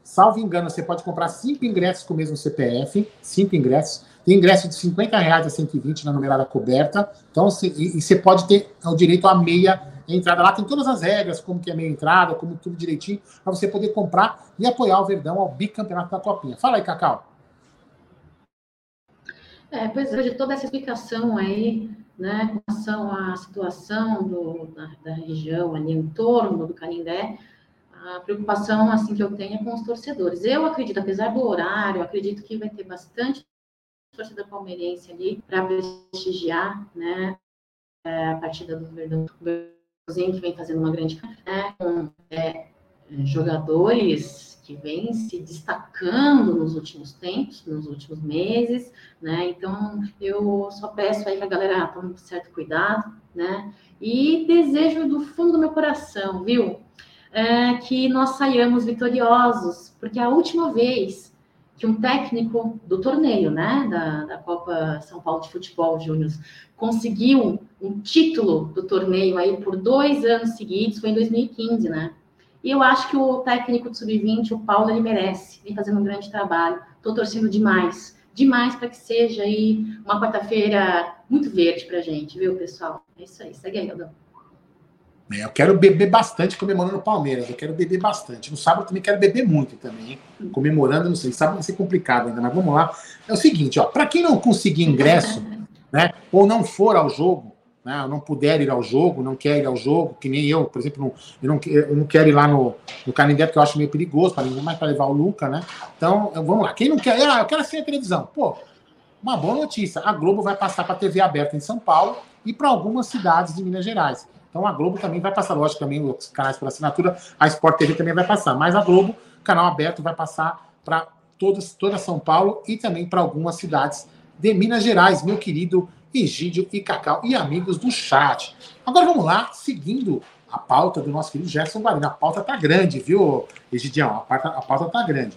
Salvo engano, você pode comprar cinco ingressos com o mesmo CPF, cinco ingressos. Tem ingresso de 50 reais a 120 na numerada coberta. Então, e, você pode ter o direito à meia entrada. Lá tem todas as regras, como que é meia entrada, como tudo direitinho, para você poder comprar e apoiar o Verdão ao bicampeonato da Copinha. Fala aí, Cacau. É, pois é, de toda essa explicação aí, né, com relação à situação do, da, da, região ali em torno do Canindé, a preocupação assim que eu tenho é com os torcedores. Eu acredito, apesar do horário, acredito que vai ter bastante torcedor palmeirense ali para prestigiar, né, é, a partida do Verdão, que vem fazendo uma grande, né, com é, jogadores que vem se destacando nos últimos tempos, nos últimos meses, né? Então, eu só peço aí que a galera tome certo cuidado, né? E desejo do fundo do meu coração, viu? É, que nós saiamos vitoriosos, porque a última vez que um técnico do torneio, né, da, da Copa São Paulo de Futebol Júnior, conseguiu um título do torneio aí por dois anos seguidos, foi em 2015, né? E eu acho que o técnico do Sub-20, o Paulo, ele merece. Vem fazendo um grande trabalho. Estou torcendo demais. Demais para que seja aí uma quarta-feira muito verde para gente, viu, pessoal? É isso aí. Segue aí, Aldão. É, eu quero beber bastante comemorando o Palmeiras. Eu quero beber bastante. No sábado também quero beber muito também, hein? Comemorando, não sei. Sábado vai ser complicado ainda, mas vamos lá. É o seguinte, ó. Para quem não conseguir ingresso, né, ou não for ao jogo, né, não puder ir ao jogo, não quer ir ao jogo, que nem eu, por exemplo, não, eu, não, eu não quero ir lá no, no Canindé, porque eu acho meio perigoso, para ninguém mais para levar o Luca, né? Então, vamos lá. Quem não quer, ah, eu quero assistir a televisão. Pô, uma boa notícia. A Globo vai passar para a TV aberta em São Paulo e para algumas cidades de Minas Gerais. Então a Globo também vai passar, lógico, também os canais por assinatura, a Sport TV também vai passar, mas a Globo, canal aberto, vai passar para toda São Paulo e também para algumas cidades de Minas Gerais, meu querido Egídio e Cacau e amigos do chat. Agora vamos lá, seguindo a pauta do nosso querido Gerson Guarino. A pauta tá grande, viu, Egidião? A pauta, a pauta tá grande.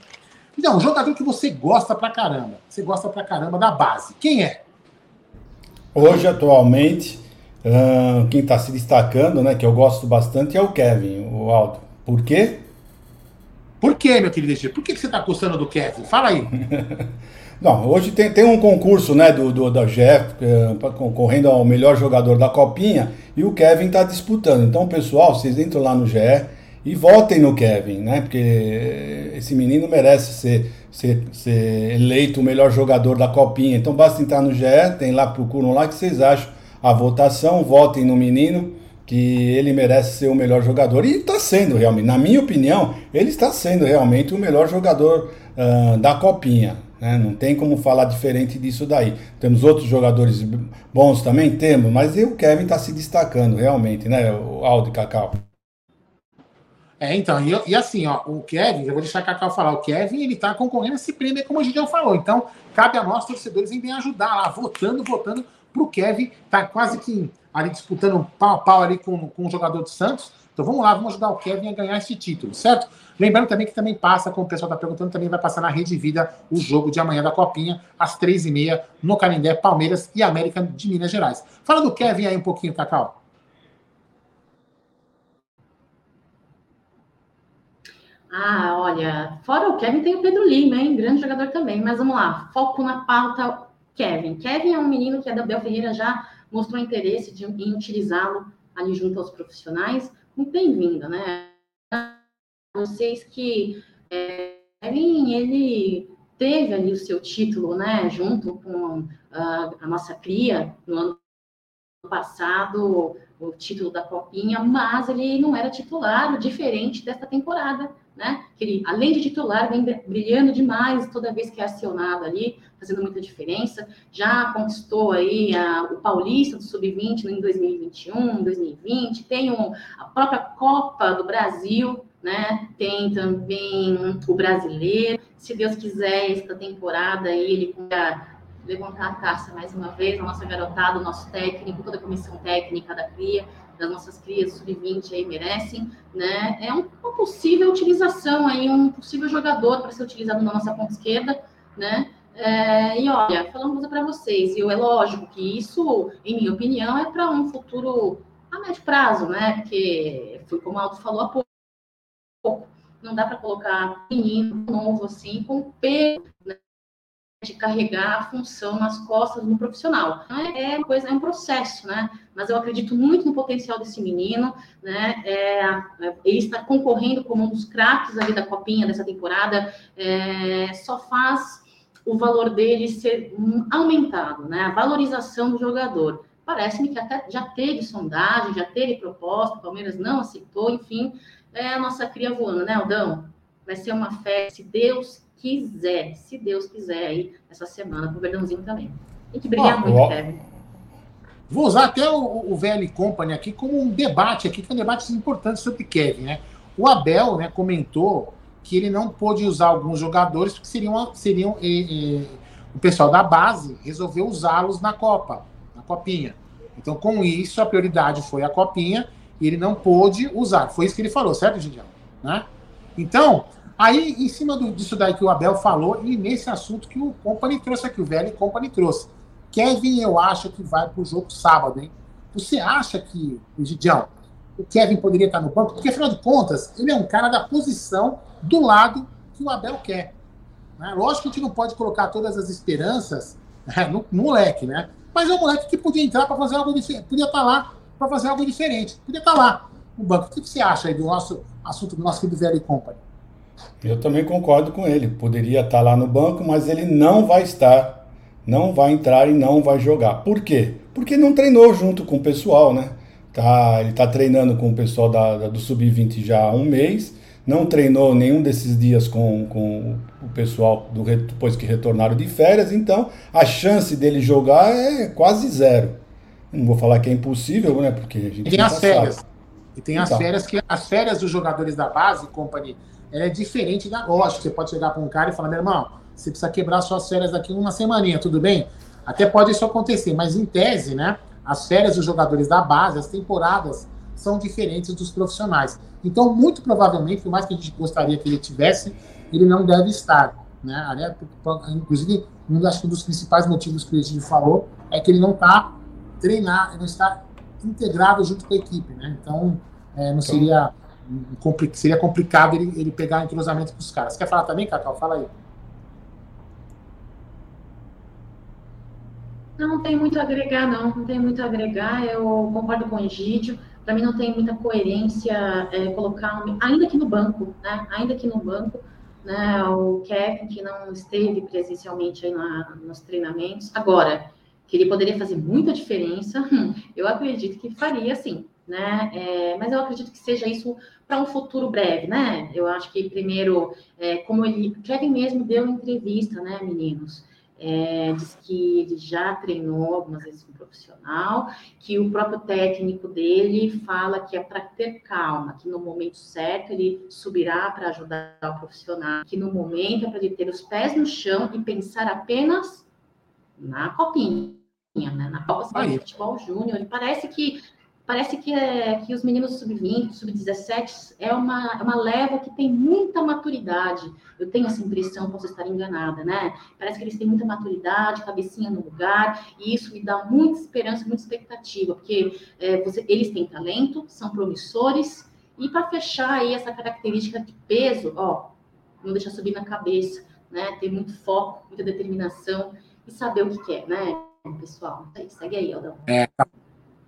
Então, um jogador que você gosta pra caramba. Você gosta pra caramba da base. Quem é? Hoje, atualmente, uh, quem está se destacando, né, que eu gosto bastante, é o Kevin, o Aldo. Por quê? Por quê, meu querido Egídio? Por que, que você está gostando do Kevin? Fala aí. Não, hoje tem, tem um concurso né, do, do da GF é, concorrendo ao melhor jogador da Copinha e o Kevin está disputando. Então, pessoal, vocês entram lá no GE e votem no Kevin, né? Porque esse menino merece ser, ser, ser eleito o melhor jogador da Copinha. Então basta entrar no GE, tem lá, procuram lá que vocês acham a votação, votem no menino, que ele merece ser o melhor jogador. E está sendo realmente, na minha opinião, ele está sendo realmente o melhor jogador uh, da Copinha. Né? Não tem como falar diferente disso daí. Temos outros jogadores bons também? Temos, mas o Kevin está se destacando realmente, né, o Aldo e Cacau? É, então, e, e, assim, ó, o Kevin, eu vou deixar a Cacau falar, o Kevin, ele tá concorrendo a esse prêmio, como gente já falou. Então, cabe a nós, torcedores, em bem ajudar lá, votando, votando pro Kevin, tá quase que ali disputando pau a pau ali com, com o jogador do Santos. Então vamos lá, vamos ajudar o Kevin a ganhar esse título, certo? Lembrando também que também passa, como o pessoal está perguntando, também vai passar na Rede Vida o jogo de amanhã da Copinha, às três e meia, no Canindé, Palmeiras e América de Minas Gerais. Fala do Kevin aí um pouquinho, Cacau. Ah, olha, fora o Kevin tem o Pedro Lima, hein? Grande jogador também. Mas vamos lá, foco na pauta Kevin. Kevin é um menino que a Abel Ferreira já mostrou interesse de, em utilizá-lo ali junto aos profissionais, muito bem-vinda, né? Vocês que é, ele teve ali o seu título, né, junto com a, a nossa cria no ano passado, o título da Copinha, mas ele não era titular, diferente desta temporada, né? Que ele, além de titular, vem brilhando demais toda vez que é acionado ali, fazendo muita diferença. Já conquistou aí a, o Paulista do Sub-20 em 2021, 2020, tem um, a própria Copa do Brasil, né? Tem também o brasileiro. Se Deus quiser, esta temporada aí ele levantar a taça mais uma vez, a nossa garotada, o nosso técnico, toda a comissão técnica da CRIA, das nossas crias sub-20 aí merecem, né? É um, uma possível utilização aí, um possível jogador para ser utilizado na nossa ponta esquerda, né? É, e olha, falando uma coisa para vocês, e é lógico que isso, em minha opinião, é para um futuro a médio prazo, né? Porque foi como o Aldo falou há pouco não dá para colocar menino novo assim com peso né, de carregar a função nas costas do profissional. É, é uma coisa, é um processo, né? Mas eu acredito muito no potencial desse menino, né? É, ele está concorrendo como um dos craques ali da copinha dessa temporada. É, só faz o valor dele ser aumentado, né? A valorização do jogador. Parece-me que até já teve sondagem, já teve proposta, o Palmeiras não aceitou, enfim, é a nossa cria voando, né, Aldão? Vai ser uma festa, se Deus quiser, se Deus quiser, aí, essa semana, pro Verdãozinho também. Tem que brilhar muito, ó, Kevin. Vou usar até o, o VL Company aqui como um debate aqui, que é um debate importante sobre Kevin, né? O Abel, né, comentou que ele não pôde usar alguns jogadores porque seriam, seriam o pessoal da base resolveu usá-los na Copa, na Copinha. Então, com isso, a prioridade foi a Copinha e ele não pôde usar. Foi isso que ele falou, certo, Gidião? Né? Então, aí, em cima do, disso daí que o Abel falou, e nesse assunto que o Company trouxe aqui, o velho Company trouxe. Kevin, eu acho que vai para o jogo sábado, hein? Você acha que, Gidião, o Kevin poderia estar no banco? Porque, afinal de contas, ele é um cara da posição do lado que o Abel quer. Né? Lógico que a gente não pode colocar todas as esperanças né, no, no moleque, né? Mas é um moleque que podia entrar para fazer algo diferente, podia estar lá para fazer algo diferente. Podia estar lá no banco. O que você acha aí do nosso assunto do nosso querido Velho Company? Eu também concordo com ele. Poderia estar lá no banco, mas ele não vai estar, não vai entrar e não vai jogar. Por quê? Porque não treinou junto com o pessoal, né? Tá, ele está treinando com o pessoal da, da do Sub-20 já há um mês, não treinou nenhum desses dias com, com o pessoal do, depois que retornaram de férias, então a chance dele jogar é quase zero. Não vou falar que é impossível, né? Porque a gente. E tem as férias. Sabe. E tem as então. férias que as férias dos jogadores da base, companhia, é diferente da lógica. Você pode chegar para um cara e falar, meu irmão, você precisa quebrar suas férias daqui uma semaninha, tudo bem? Até pode isso acontecer, mas em tese, né? As férias dos jogadores da base, as temporadas são diferentes dos profissionais. Então, muito provavelmente, por mais que a gente gostaria que ele tivesse, ele não deve estar. Né? Inclusive, um dos principais motivos que a gente falou é que ele não está treinar, não estar integrado junto com a equipe, né? Então, é, não então- seria, seria complicado ele, ele pegar entrosamento com os caras. Quer falar também, Cacau? Fala aí. Não, tem muito a agregar, não. Não tem muito a agregar. Eu concordo com o Egídio. Para mim não tem muita coerência é, colocar, ainda que no banco, né? Ainda que no banco, né? O Kevin, que não esteve presencialmente aí na, nos treinamentos. Agora, que ele poderia fazer muita diferença, eu acredito que faria sim, né? É, mas eu acredito que seja isso para um futuro breve, né? Eu acho que primeiro, é, como ele, Kevin mesmo deu entrevista, né, meninos? É, diz que ele já treinou algumas vezes com um profissional, que o próprio técnico dele fala que é para ter calma, que no momento certo ele subirá para ajudar o profissional, que no momento é para ele ter os pés no chão e pensar apenas na copinha né? Na Copa Cidade Futebol Júnior. E parece que parece que, é, que os meninos sub-20, sub-17 é uma, é uma leva que tem muita maturidade. Eu tenho essa impressão, posso estar enganada, né? Parece que eles têm muita maturidade, cabecinha no lugar, e isso me dá muita esperança, muita expectativa, porque é, você, eles têm talento, são promissores, e para fechar aí essa característica de peso, ó, não deixar subir na cabeça, né? Ter muito foco, muita determinação e saber o que quer, né? pessoal. Segue aí, Aldão. É,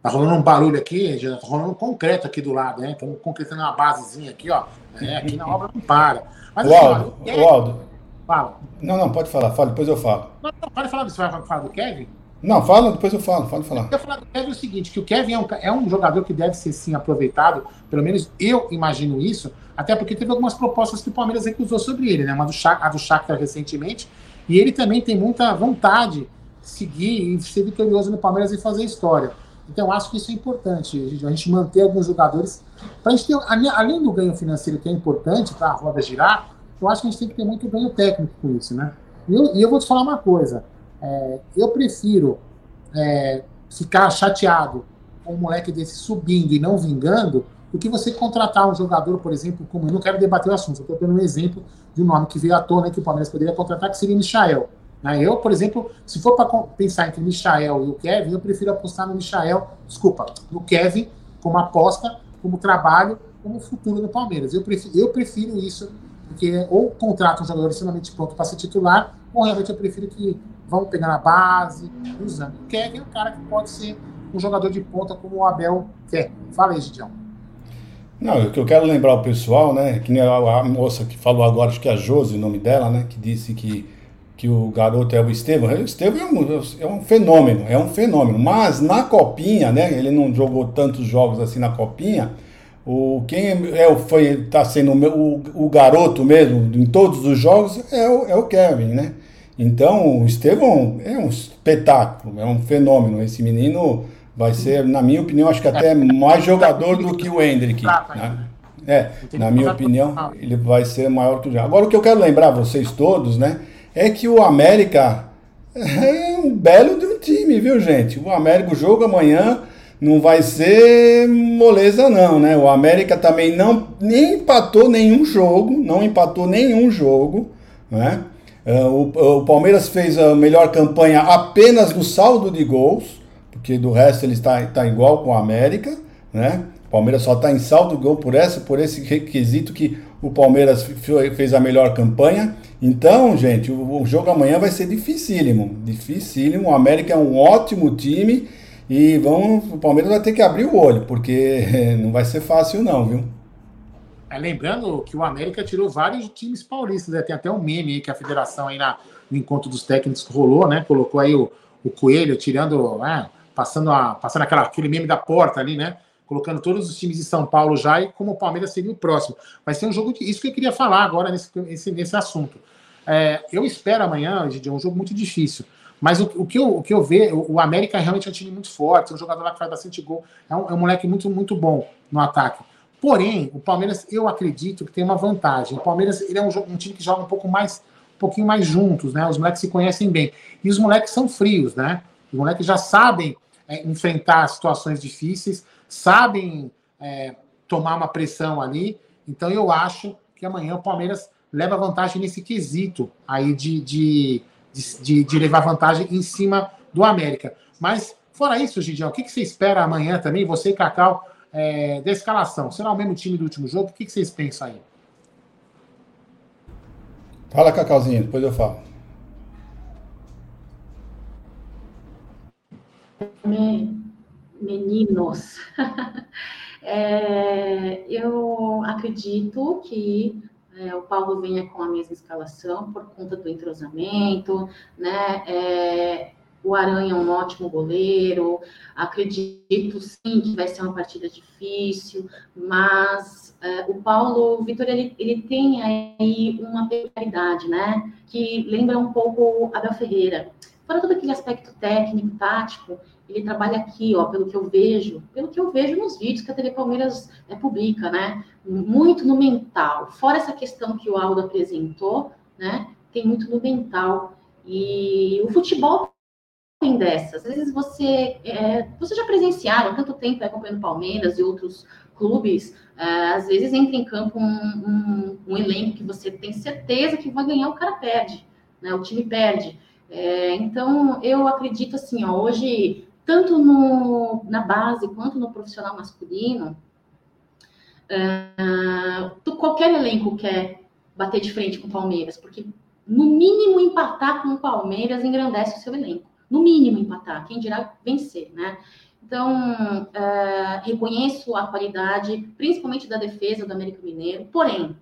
Tá rolando um barulho aqui, já tá rolando um concreto aqui do lado, né? Estamos concretando uma basezinha aqui, ó. É, aqui na obra não para. Mas, o assim, Aldo, o Aldo. Fala. Não, não, pode falar, fala, depois eu falo. Não, não, pode falar, você vai falar do Kevin? Não, fala, depois eu falo, pode falar. Eu quero falar do Kevin é o seguinte, que o Kevin é um, é um jogador que deve ser sim aproveitado, pelo menos eu imagino isso, até porque teve algumas propostas que o Palmeiras recusou sobre ele, né? Uma do Shakhtar, a do Shakhtar recentemente, e ele também tem muita vontade de seguir e ser vitorioso no Palmeiras e fazer história. Então, acho que isso é importante, a gente manter alguns jogadores. Para a gente ter, além do ganho financeiro, que é importante para a roda girar, eu acho que a gente tem que ter muito ganho técnico com isso, né? E eu, eu vou te falar uma coisa: é, eu prefiro é, ficar chateado com um moleque desse subindo e não vingando do que você contratar um jogador, por exemplo, como eu não quero debater o assunto, eu estou dando um exemplo de um nome que veio à tona que o Palmeiras poderia contratar, que seria Michael. Né? Eu, por exemplo, se for para pensar entre Michael e o Kevin, eu prefiro apostar no Michael, desculpa, no Kevin, como aposta, como trabalho, como futuro no Palmeiras. Eu prefiro, eu prefiro isso, porque ou contrata um jogador extremamente pronto para ser titular, ou realmente eu prefiro que vão pegar na base, usando. O Kevin é um cara que pode ser um jogador de ponta como o Abel quer. Fala aí, Gidião. Não, o que eu quero lembrar o pessoal, né, que nem a, a, moça que falou agora, acho que é a Josi, o nome dela, né, que disse que que o garoto é o Estevam. O Estevam é um, é um fenômeno, é um fenômeno. Mas na copinha, né? Ele não jogou tantos jogos assim na copinha. O quem é, foi tá sendo o, o garoto mesmo em todos os jogos é o, é o Kevin, né? Então o Estevão é um espetáculo, é um fenômeno. Esse menino vai ser, na minha opinião, acho que até mais jogador do que o Hendrick. Né? É, na minha opinião, ele vai ser maior que o Agora o que eu quero lembrar vocês todos, né? É que o América é um belo de um time, viu, gente? O América, o jogo amanhã não vai ser moleza, não, né? O América também não nem empatou nenhum jogo, não empatou nenhum jogo, né? É, o, o Palmeiras fez a melhor campanha apenas no saldo de gols, porque do resto ele está, está igual com o América, né? Palmeiras só está em saldo gol por essa, por esse requisito que o Palmeiras fez a melhor campanha. Então, gente, o, o jogo amanhã vai ser dificílimo. Dificílimo. O América é um ótimo time e o Palmeiras vai ter que abrir o olho, porque não vai ser fácil, não, viu? É, lembrando que o América tirou vários times paulistas, né? tem até um meme aí que a federação aí na, no encontro dos técnicos rolou, né? Colocou aí o, o Coelho tirando, né? passando, a, passando aquela, aquele meme da porta ali, né? Colocando todos os times de São Paulo já e como o Palmeiras seria o próximo. Vai ser um jogo de. Isso que eu queria falar agora nesse, nesse, nesse assunto. É, eu espero amanhã, Didi, é um jogo muito difícil. Mas o, o, que eu, o que eu vejo, o América realmente é um time muito forte, é um jogador lá que faz bastante gol, é um, é um moleque muito, muito bom no ataque. Porém, o Palmeiras, eu acredito que tem uma vantagem. O Palmeiras ele é um, um time que joga um pouco mais, um pouquinho mais juntos, né? Os moleques se conhecem bem. E os moleques são frios, né? Os moleques já sabem é, enfrentar situações difíceis, sabem é, tomar uma pressão ali. Então eu acho que amanhã o Palmeiras leva vantagem nesse quesito aí de, de, de, de levar vantagem em cima do América. Mas, fora isso, Gidião, o que, que você espera amanhã também, você e Cacau, é, da escalação? Será o mesmo time do último jogo? O que, que vocês pensam aí? Fala, Cacauzinho, depois eu falo. Meninos, é, eu acredito que é, o Paulo venha com a mesma escalação por conta do entrosamento, né? É, o Aranha é um ótimo goleiro. Acredito sim que vai ser uma partida difícil, mas é, o Paulo Vitor ele, ele, tem aí uma peculiaridade, né? Que lembra um pouco Abel Ferreira. Fora todo aquele aspecto técnico, tático, ele trabalha aqui, ó, pelo que eu vejo, pelo que eu vejo nos vídeos que a TV Palmeiras é, publica, né? Muito no mental. Fora essa questão que o Aldo apresentou, né? Tem muito no mental. E o futebol tem dessas. Às vezes você, é, já presenciaram tanto tempo acompanhando Palmeiras e outros clubes, é, às vezes entra em campo um, um, um, elenco que você tem certeza que vai ganhar, o cara perde, né? O time perde. É, então, eu acredito assim, ó, hoje tanto no, na base quanto no profissional masculino, uh, qualquer elenco quer bater de frente com o Palmeiras, porque no mínimo empatar com o Palmeiras engrandece o seu elenco. no mínimo empatar, quem dirá vencer, né? Então, é, reconheço a qualidade, principalmente da defesa do América Mineiro, porém,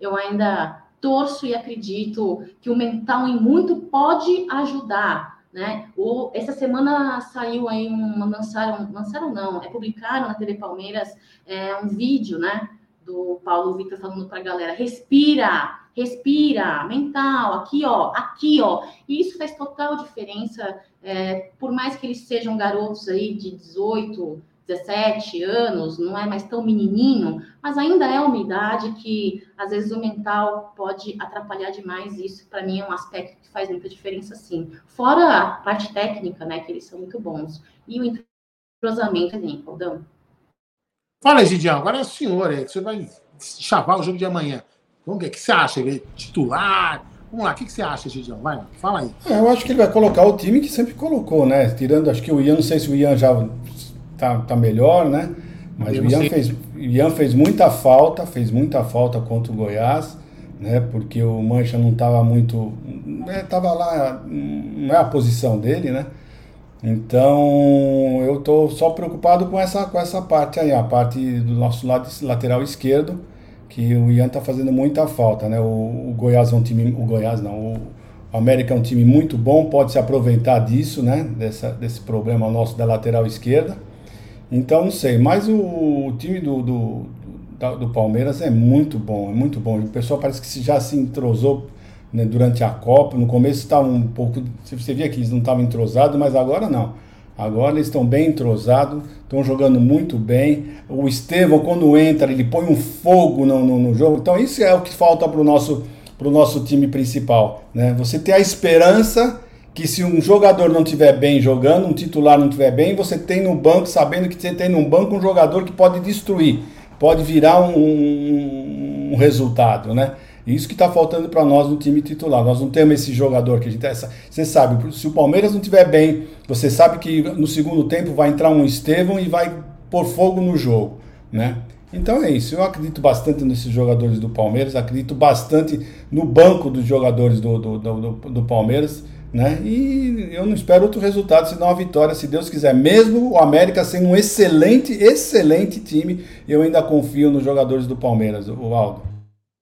eu ainda torço e acredito que o mental em muito pode ajudar, né? O, essa semana saiu aí uma lançaram, lançaram não, é publicaram na TV Palmeiras é, um vídeo, né? Do Paulo Vitor falando para a galera, respira, respira, mental, aqui ó, aqui ó. E isso faz total diferença, é, por mais que eles sejam garotos aí de 18, 17 anos, não é mais tão menininho, mas ainda é uma idade que às vezes o mental pode atrapalhar demais. Isso para mim é um aspecto que faz muita diferença, sim. Fora a parte técnica, né, que eles são muito bons e o entrosamento, né, Aldão. Fala, Gidião, agora é o senhor, é, você vai chavar o jogo de amanhã. Vamos ver, o que você acha? Ele é titular? Vamos lá, o que você acha, Gidião? Vai, fala aí. É, eu acho que ele vai colocar o time que sempre colocou, né? Tirando, acho que o Ian, não sei se o Ian já tá, tá melhor, né? Mas o Ian fez, Ian fez muita falta, fez muita falta contra o Goiás, né? Porque o Mancha não estava muito. Né, tava lá, não é a posição dele, né? Então eu tô só preocupado com essa, com essa parte aí, a parte do nosso lado lateral esquerdo que o Ian tá fazendo muita falta, né? O, o, Goiás é um time, o Goiás não, o América é um time muito bom, pode se aproveitar disso, né? Dessa, desse problema nosso da lateral esquerda. Então não sei, mas o, time do, do, do, Palmeiras é muito bom, é muito bom. O pessoal parece que já se entrosou né, durante a Copa. No começo estava um pouco, você via que eles não estavam entrosados, mas agora não. Agora eles estão bem entrosados, estão jogando muito bem. O Estevão, quando entra, ele põe um fogo no, no, no jogo. Então, isso é o que falta para o nosso, nosso time principal. Né? Você ter a esperança que, se um jogador não estiver bem jogando, um titular não estiver bem, você tem no banco, sabendo que você tem no banco um jogador que pode destruir, pode virar um, um, um resultado. Né? Isso que está faltando para nós no time titular. Nós não temos esse jogador que a gente. Essa, você sabe, se o Palmeiras não estiver bem, você sabe que no segundo tempo vai entrar um Estevão e vai pôr fogo no jogo, né? Então é isso. Eu acredito bastante nesses jogadores do Palmeiras, acredito bastante no banco dos jogadores do, do, do, do Palmeiras, né? E eu não espero outro resultado senão a vitória, se Deus quiser. Mesmo o América sendo um excelente, excelente time, eu ainda confio nos jogadores do Palmeiras, o Aldo.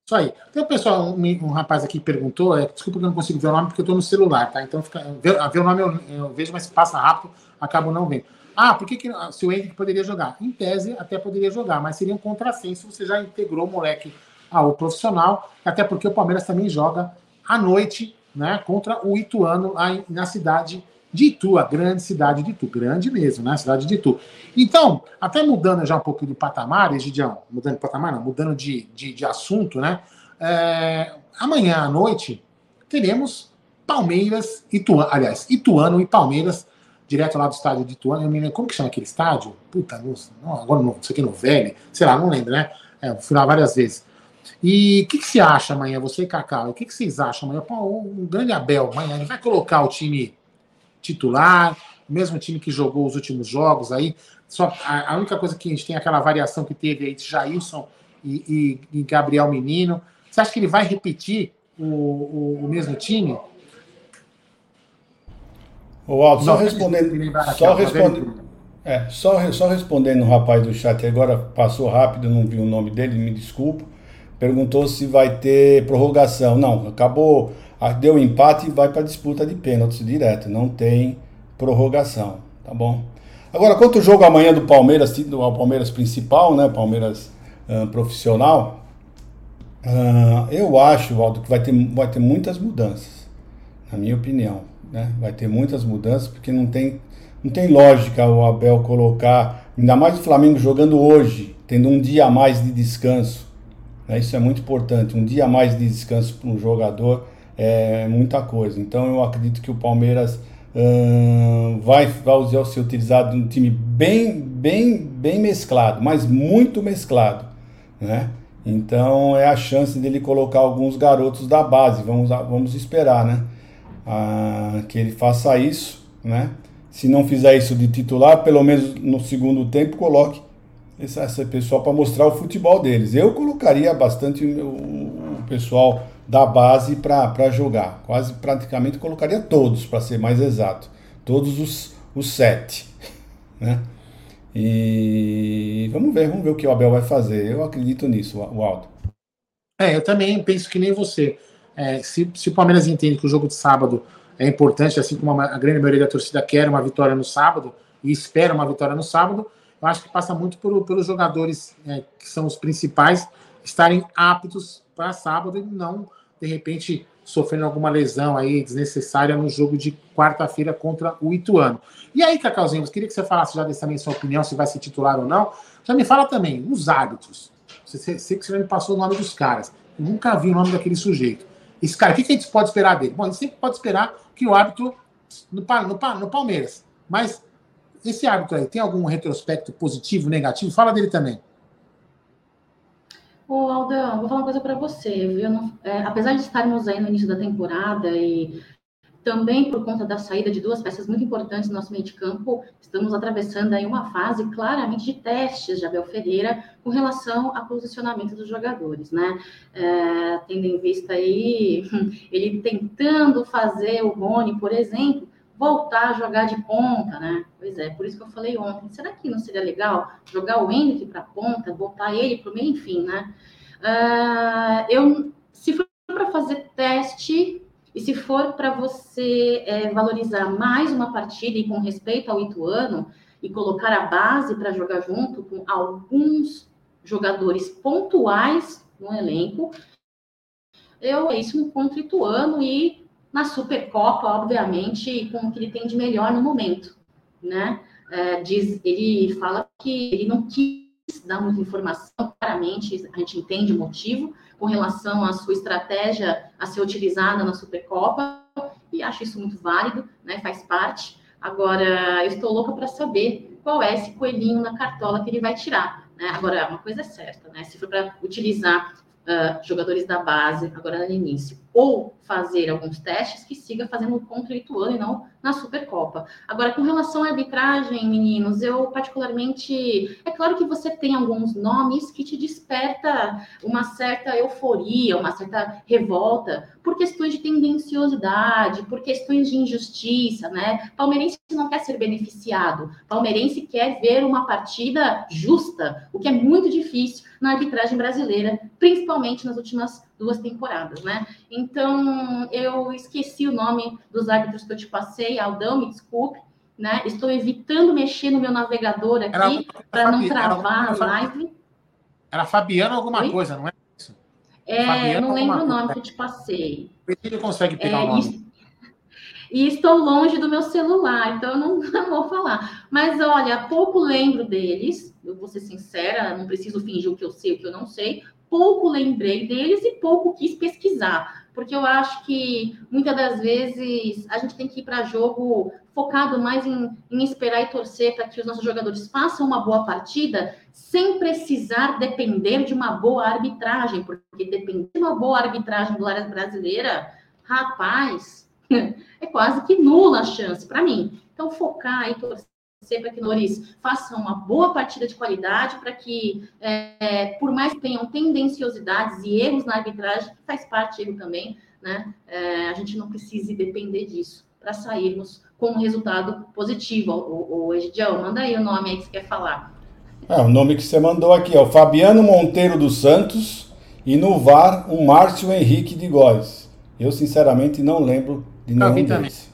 Isso aí. Tem um pessoal, um, um, rapaz aqui perguntou, é, desculpa que eu não consigo ver o nome porque eu estou no celular, tá? Então, fica, ver, ver o nome eu, eu, vejo, mas passa rápido, acabo não vendo. Ah, por que, que se o Henrique poderia jogar? Em tese, até poderia jogar, mas seria um contrassenso você já integrou o moleque ao profissional, até porque o Palmeiras também joga à noite, né, contra o Ituano lá na cidade de Itu, a grande cidade de Itu, grande mesmo, né? Cidade de Itu. Então, até mudando já um pouco de patamar, Egidião, mudando de patamar, não, mudando de, de, de assunto, né? É, amanhã à noite teremos Palmeiras, Ituano, aliás, Ituano e Palmeiras, direto lá do estádio de Ituano. Eu me lembro, como que chama aquele estádio? Puta, não, agora não, sei que no velho, sei lá, não lembro, né? É, fui lá várias vezes. E o que, que você acha amanhã, você e Cacau? O que, que vocês acham amanhã? Pô, o grande Abel amanhã, ele vai colocar o time titular, o mesmo time que jogou os últimos jogos aí. Só a, a, única coisa que a gente tem é aquela variação que teve aí de Jailson e, e, e Gabriel Menino. Você acha que ele vai repetir o, o, o mesmo time? O Aldo, só respondendo. Só, respondendo é, só, só respondendo o rapaz do chat, agora passou rápido, não vi o nome dele, me desculpa. Perguntou se vai ter prorrogação. Não, acabou deu empate e vai para disputa de pênaltis direto, não tem prorrogação, tá bom? Agora, quanto o jogo amanhã do Palmeiras, do Palmeiras principal, né, Palmeiras uh, profissional, uh, eu acho, Waldo, que vai ter, vai ter muitas mudanças, na minha opinião, né? Vai ter muitas mudanças porque não tem, não tem lógica o Abel colocar, ainda mais o Flamengo jogando hoje, tendo um dia a mais de descanso, né? Isso é muito importante, um dia mais de descanso para um jogador é muita coisa. Então eu acredito que o Palmeiras hum, vai, vai ser utilizado um time bem, bem, bem mesclado, mas muito mesclado, né? Então é a chance dele colocar alguns garotos da base. Vamos, vamos esperar, né? Ah, que ele faça isso, né? Se não fizer isso de titular, pelo menos no segundo tempo coloque esse, esse pessoal para mostrar o futebol deles. Eu colocaria bastante o, o pessoal da base para jogar. Quase praticamente colocaria todos, para ser mais exato. todos os, os sete, né? E vamos ver, vamos ver o que o Abel vai fazer. Eu acredito nisso, o Aldo. É, eu também penso que nem você. É, se, se o Palmeiras entende que o jogo de sábado é importante, assim como a, grande maioria da torcida quer uma vitória no sábado e espera uma vitória no sábado, eu acho que passa muito por, pelos jogadores é, que são os principais estarem aptos para sábado e não, de repente, sofrendo alguma lesão aí desnecessária no jogo de quarta-feira contra o Ituano. E aí, Cacauzinho, queria que você falasse já dessa também sua opinião, se vai ser titular ou não. Já me fala também, os árbitros. Você, sei que você já me passou o nome dos caras. Eu nunca vi o nome daquele sujeito. Esse cara, o que, a gente pode esperar dele? Bom, a gente sempre pode esperar que o árbitro no, no, no Palmeiras. Mas esse árbitro aí tem algum retrospecto positivo, negativo? Fala dele também. Ô, Aldão, vou falar uma coisa para você, viu? Não, é, apesar de estarmos aí no início da temporada e também por conta da saída de duas peças muito importantes no nosso meio de campo, estamos atravessando aí uma fase claramente de testes de Abel Ferreira com relação ao posicionamento dos jogadores, né? É, tendo em vista aí ele tentando fazer o Rony, por exemplo, voltar a jogar de ponta, né? Pois é, por isso que eu falei ontem, será que não seria legal jogar o Henrique para ponta, voltar ele para o meio, enfim, né? Uh, eu, se for para fazer teste e se for para você é, valorizar mais uma partida e com respeito ao Ituano e colocar a base para jogar junto com alguns jogadores pontuais no elenco, eu é isso contra Ituano e na Supercopa, obviamente, com o que ele tem de melhor no momento, né? É, diz, ele fala que ele não quis dar muita informação, claramente a gente entende o motivo, com relação à sua estratégia a ser utilizada na Supercopa, e acho isso muito válido, né? Faz parte. Agora, eu estou louca para saber qual é esse coelhinho na cartola que ele vai tirar. Né? Agora, uma coisa é certa, né? Se for para utilizar uh, jogadores da base, agora no início, ou fazer alguns testes, que siga fazendo contra o Ituano e não na Supercopa. Agora, com relação à arbitragem, meninos, eu particularmente. É claro que você tem alguns nomes que te desperta uma certa euforia, uma certa revolta, por questões de tendenciosidade, por questões de injustiça, né? Palmeirense não quer ser beneficiado, palmeirense quer ver uma partida justa, o que é muito difícil na arbitragem brasileira, principalmente nas últimas duas temporadas, né? Então, eu esqueci o nome dos árbitros que eu te passei, Aldão, me desculpe, né? Estou evitando mexer no meu navegador aqui para não travar a live. Era Fabiano alguma Oi? coisa, não é isso? É, Fabiano não lembro o nome que eu te passei. Ele consegue pegar é, o nome. E estou longe do meu celular, então eu não, não vou falar. Mas olha, pouco lembro deles, eu vou ser sincera, não preciso fingir o que eu sei, o que eu não sei, pouco lembrei deles e pouco quis pesquisar, porque eu acho que muitas das vezes a gente tem que ir para jogo focado mais em, em esperar e torcer para que os nossos jogadores façam uma boa partida, sem precisar depender de uma boa arbitragem, porque depender de uma boa arbitragem do área brasileira, rapaz, é quase que nula a chance para mim. Então, focar e torcer para que Nores façam uma boa partida de qualidade, para que, é, por mais que tenham tendenciosidades e erros na arbitragem, faz parte erro também, né? É, a gente não precise depender disso para sairmos com um resultado positivo. O, o Egidião, manda aí o nome aí que você quer falar. É, o nome que você mandou aqui é o Fabiano Monteiro dos Santos e no VAR o Márcio Henrique de Góes. Eu, sinceramente, não lembro de nenhum deles.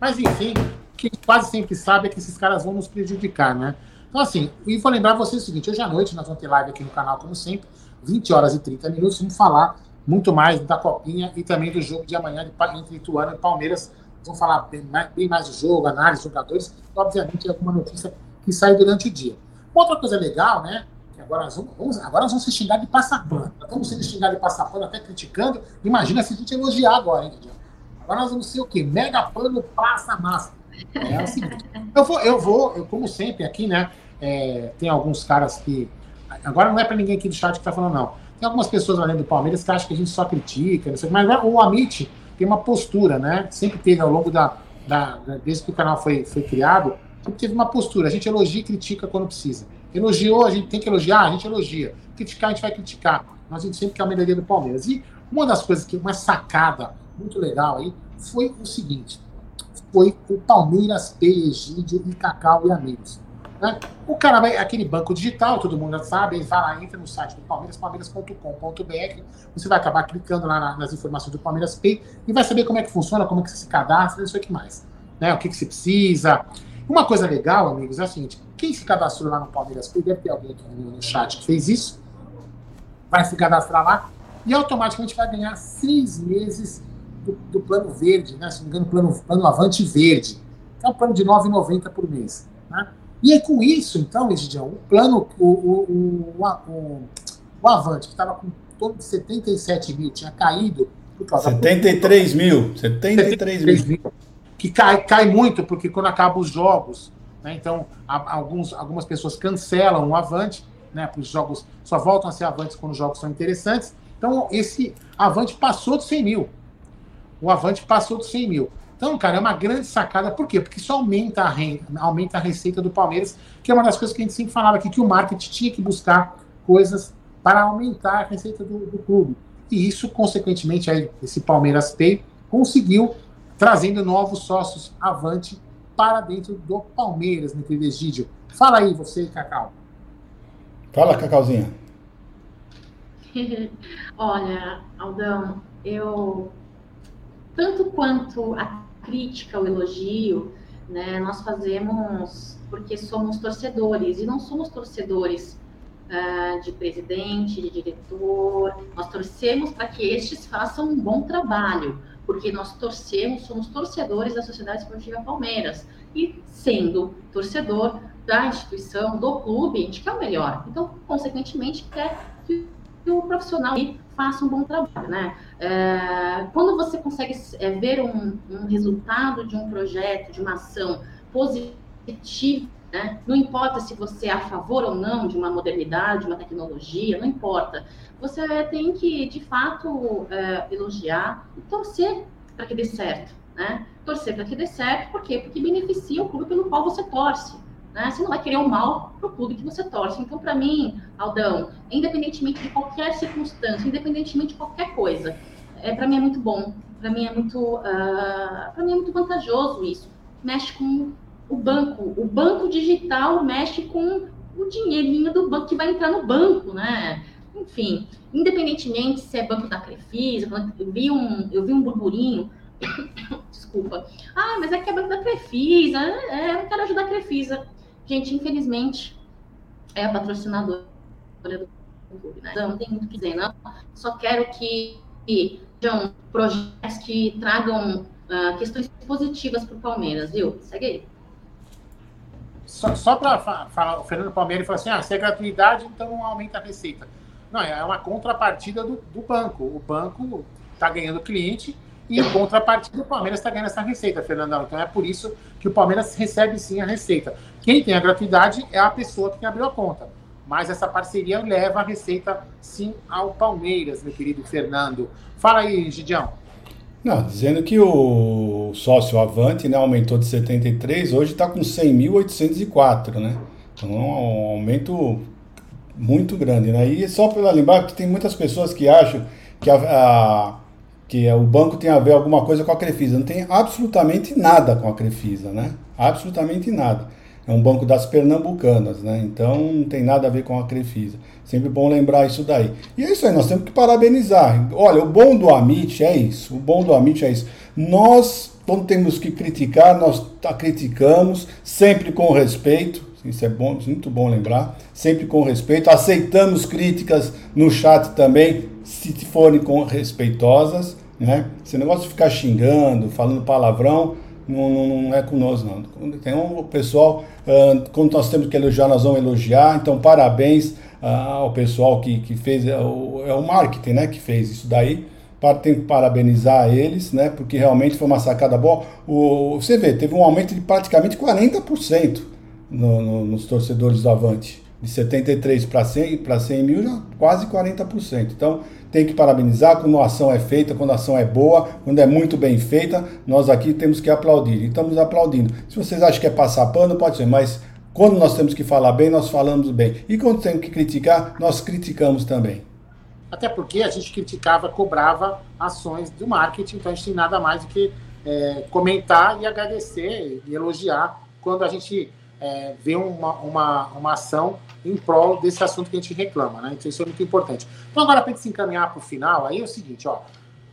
Mas, enfim, que quase sempre sabe é que esses caras vão nos prejudicar, né? Então, assim, e vou lembrar vocês o seguinte: hoje à noite nós vamos ter live aqui no canal, como sempre, 20 horas e 30 minutos. Vamos falar muito mais da Copinha e também do jogo de amanhã entre Ituano e Palmeiras. Vamos falar bem mais, bem mais do jogo, análise jogadores, e, obviamente, alguma notícia que sai durante o dia. Outra coisa legal, né? Agora nós vamos, vamos, agora nós vamos ser xingados de passapano. Estamos sendo xingados de passapano, até criticando. Imagina se a gente elogiar agora, hein, Agora nós vamos ser o quê? Mega pano passa massa. É eu vou, eu vou, eu, como sempre aqui, né? É, tem alguns caras que. Agora não é para ninguém aqui do chat que está falando, não. Tem algumas pessoas além do Palmeiras que acham que a gente só critica, não sei, mas o Amit tem uma postura, né? Sempre teve ao longo da, da, Desde que o canal foi, foi criado, sempre teve uma postura. A gente elogia e critica quando precisa. Elogiou, a gente tem que elogiar, a gente elogia. Criticar, a gente vai criticar. Mas a gente sempre quer a melhoria do Palmeiras. E uma das coisas que, uma sacada muito legal aí, foi o seguinte: foi o Palmeiras P, Egídio e Cacau e Amigos. Né? O cara vai, aquele banco digital, todo mundo já sabe, vai lá, entra no site do Palmeiras, palmeiras.com.br, você vai acabar clicando lá na, nas informações do Palmeiras Pay e vai saber como é que funciona, como é que você se cadastra, isso aqui mais. Né? O que, que você precisa. Uma coisa legal, amigos, é o seguinte: quem se cadastrou lá no Palmeiras Pay, deve ter alguém aqui no chat que fez isso, vai se cadastrar lá e automaticamente vai ganhar seis meses do, do plano verde, né? Se não me engano, plano, plano Avante Verde, que é um plano de R$ 9,90 por mês. Né? E aí, com isso, então, Egidião, o plano, o, o, o, o, Avante, que estava com torno de 77 mil, tinha caído por causa 73 da... mil, 73, 73 mil. mil. Que cai, cai muito, porque quando acabam os jogos, né, então a, alguns, algumas pessoas cancelam o Avante, né, os jogos só voltam a ser Avantes quando os jogos são interessantes. Então, esse Avante passou de 100 mil. O Avante passou de 100 mil. Então, cara, é uma grande sacada. Por quê? Porque isso aumenta a, renda, aumenta a receita do Palmeiras, que é uma das coisas que a gente sempre falava aqui, que o marketing tinha que buscar coisas para aumentar a receita do, do clube. E isso, consequentemente, aí, esse Palmeiras Pay conseguiu, trazendo novos sócios avante para dentro do Palmeiras, meu querido Egídio. Fala aí, você, Cacau. Fala, Cacauzinha. Olha, Aldão, eu tanto quanto a crítica, o elogio, né, nós fazemos porque somos torcedores e não somos torcedores uh, de presidente, de diretor. Nós torcemos para que estes façam um bom trabalho, porque nós torcemos, somos torcedores da Sociedade Esportiva Palmeiras e sendo torcedor da instituição, do clube, a gente quer o melhor. Então, consequentemente, quer que o profissional faça um bom trabalho, né? É, quando você consegue é, ver um, um, resultado de um projeto, de uma ação positiva, né? não importa se você é a favor ou não de uma modernidade, uma tecnologia, não importa. Você tem que, de fato, é, elogiar e torcer para que dê certo, né? Torcer para que dê certo, por quê? Porque beneficia o clube pelo qual você torce. Né? Você não vai querer o mal para o clube que você torce. Então, para mim, Aldão, independentemente de qualquer circunstância, independentemente de qualquer coisa, é, para mim é muito bom. Para mim é muito, uh, ah, para mim é muito vantajoso isso. Mexe com o banco, o banco digital mexe com o dinheirinho do banco que vai entrar no banco, né? Enfim, independentemente se é banco da Crefisa, eu vi um, eu vi um burburinho, desculpa. Ah, mas é que é banco da Crefisa, é, eu não quero ajudar a Crefisa. Gente, infelizmente, é a patrocinadora do clube, né? Então, não tem muito o que dizer, não. Só quero que sejam projetos que tragam uh, questões positivas para o Palmeiras, viu? Segue aí. Só, só para falar, o Fernando Palmeiras falou assim: ah, se é gratuidade, então aumenta a receita. Não, é uma contrapartida do, do banco. O banco está ganhando cliente e em contrapartida, o Palmeiras está ganhando essa receita, Fernandão. Então é por isso que o Palmeiras recebe sim a receita. Quem tem a gratuidade é a pessoa que abriu a conta. Mas essa parceria leva a receita sim ao Palmeiras, meu querido Fernando. Fala aí, Gidião. Não, dizendo que o sócio Avante né, aumentou de 73, hoje está com 100.804, né? Então é um aumento muito grande, né? E só para lembrar que tem muitas pessoas que acham que a, a que o banco tem a ver alguma coisa com a Crefisa. Não tem absolutamente nada com a Crefisa, né? Absolutamente nada. É um banco das pernambucanas, né? Então não tem nada a ver com a Crefisa. Sempre bom lembrar isso daí. E é isso aí, nós temos que parabenizar. Olha, o bom do Amit é isso. O bom do Amit é isso. Nós, quando temos que criticar, nós tá, criticamos, sempre com respeito. Isso é bom, muito bom lembrar. Sempre com respeito. Aceitamos críticas no chat também, se forem com respeitosas, né? Esse negócio de ficar xingando, falando palavrão, não, não, não é conosco, não. Tem um pessoal, uh, quando nós temos que elogiar, nós vamos elogiar. Então, parabéns uh, ao pessoal que, que fez, é o, é o marketing, né, que fez isso daí. Tem que parabenizar eles, né, porque realmente foi uma sacada boa. O, você vê, teve um aumento de praticamente 40% no, no, nos torcedores do Avante de 73 para 100, para 100 mil, já quase 40%. Então, tem que parabenizar quando a ação é feita, quando a ação é boa, quando é muito bem feita, nós aqui temos que aplaudir. E estamos aplaudindo. Se vocês acham que é passar pano, pode ser, mas quando nós temos que falar bem, nós falamos bem. E quando temos que criticar, nós criticamos também. Até porque a gente criticava, cobrava ações do marketing, então a gente tem nada mais do que é, comentar e agradecer e elogiar quando a gente é, vê uma, uma, uma ação em prol desse assunto que a gente reclama, né? Então isso é muito importante. Então agora para se encaminhar para o final, aí é o seguinte, ó.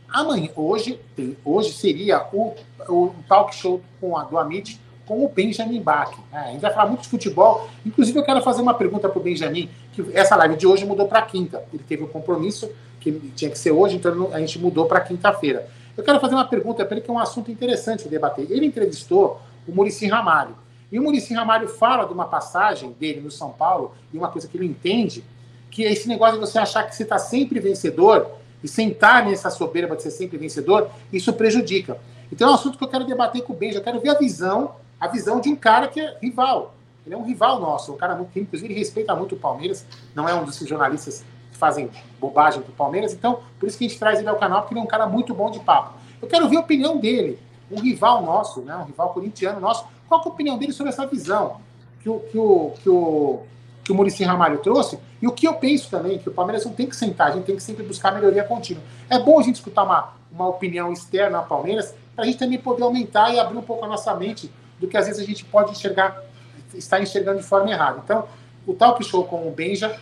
Amanhã, hoje, tem, hoje seria o, o talk show com a, do Amit com o Benjamin Bach. É, a gente vai falar muito de futebol. Inclusive, eu quero fazer uma pergunta para o Benjamin, que essa live de hoje mudou para quinta. Ele teve um compromisso que tinha que ser hoje, então a gente mudou para quinta-feira. Eu quero fazer uma pergunta para ele, que é um assunto interessante de debater. Ele entrevistou o Murici Ramalho. E o Murici Ramalho fala de uma passagem dele no São Paulo, e uma coisa que ele entende, que é esse negócio de você achar que você está sempre vencedor e sentar nessa soberba de ser sempre vencedor, isso prejudica. Então é um assunto que eu quero debater com o Benja. Eu quero ver a visão, a visão de um cara que é rival. Ele é um rival nosso, um cara muito, inclusive ele respeita muito o Palmeiras, não é um dos jornalistas que fazem bobagem pro Palmeiras, então por isso que a gente traz ele ao canal, porque ele é um cara muito bom de papo. Eu quero ver a opinião dele, um rival nosso, né, um rival corintiano nosso, qual é a opinião dele sobre essa visão que o, que o, que o, que o Muricy Ramalho trouxe e o que eu penso também, que o Palmeiras não tem que sentar, a gente tem que sempre buscar melhoria contínua. É bom a gente escutar uma, uma opinião externa ao Palmeiras para a gente também poder aumentar e abrir um pouco a nossa mente do que às vezes a gente pode enxergar, está enxergando de forma errada. Então, o Talk Show com o Benja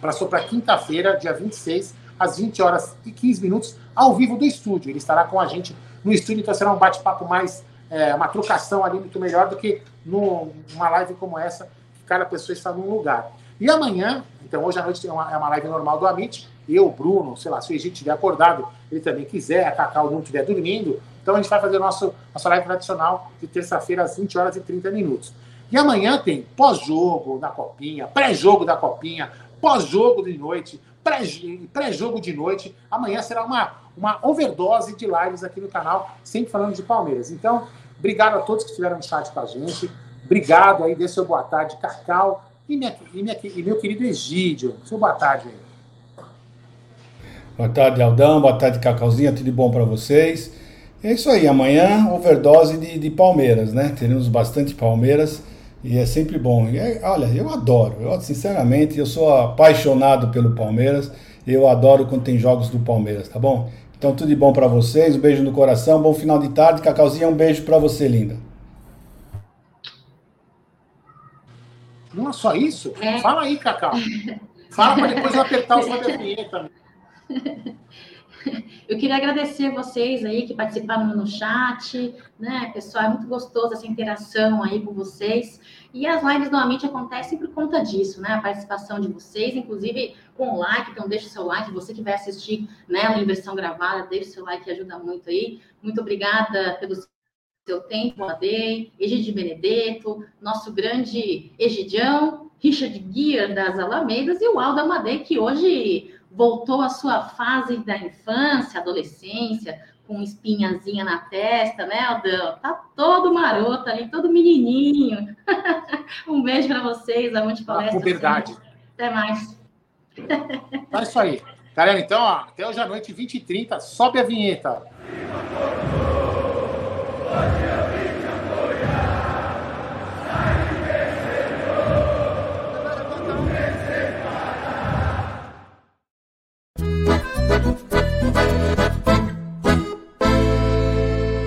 passou para quinta-feira, dia 26, às 20 horas e 15 minutos, ao vivo do estúdio. Ele estará com a gente no estúdio, então será um bate-papo mais, é, uma trocação ali muito melhor do que numa live como essa, que cada pessoa está num lugar. E amanhã, então hoje à noite tem uma, é uma live normal do Amit, eu, Bruno, sei lá, se o Egito estiver acordado, ele também quiser, a Cacau não estiver dormindo, então a gente vai fazer nosso, nossa live tradicional de terça-feira às 20 horas e 30 minutos. E amanhã tem pós-jogo da Copinha, pré-jogo da Copinha, pós-jogo de noite, pré-jogo de noite. Amanhã será uma, uma overdose de lives aqui no canal, sempre falando de Palmeiras. Então, obrigado a todos que estiveram no chat com a gente. Obrigado aí, dê seu boa tarde, Cacau. E, minha, e, minha, e meu querido Egídio. Seu boa tarde aí. Boa tarde, Aldão. Boa tarde, Cacauzinha. Tudo bom para vocês? É isso aí. Amanhã, overdose de, de Palmeiras, né? Teremos bastante Palmeiras. E é sempre bom. É, olha, eu adoro. Eu, sinceramente, eu sou apaixonado pelo Palmeiras. Eu adoro quando tem jogos do Palmeiras, tá bom? Então, tudo de bom para vocês. Um beijo no coração. Bom final de tarde. Cacauzinha, um beijo para você, linda. Não é só isso? É. Fala aí, Cacau. Fala para depois eu apertar o sobe a vinheta. Eu queria agradecer vocês aí que participaram no chat, né, pessoal? É muito gostoso essa interação aí com vocês. E as lives normalmente acontecem por conta disso, né? A participação de vocês, inclusive com o like, então deixa o seu like. Você que vai assistir né, em versão gravada, deixa o seu like ajuda muito aí. Muito obrigada pelo seu tempo, Adei, Egidio Benedetto, nosso grande Egidião, Richard Gear das Alameidas e o Aldo Amadei, que hoje voltou à sua fase da infância, adolescência, com espinhazinha na testa, né, Aldão? Tá todo maroto ali, todo menininho. um beijo para vocês, a Monte Palestra. Com verdade. Até mais. É isso aí. Galera, então, ó, até hoje à noite, 20h30, sobe a vinheta.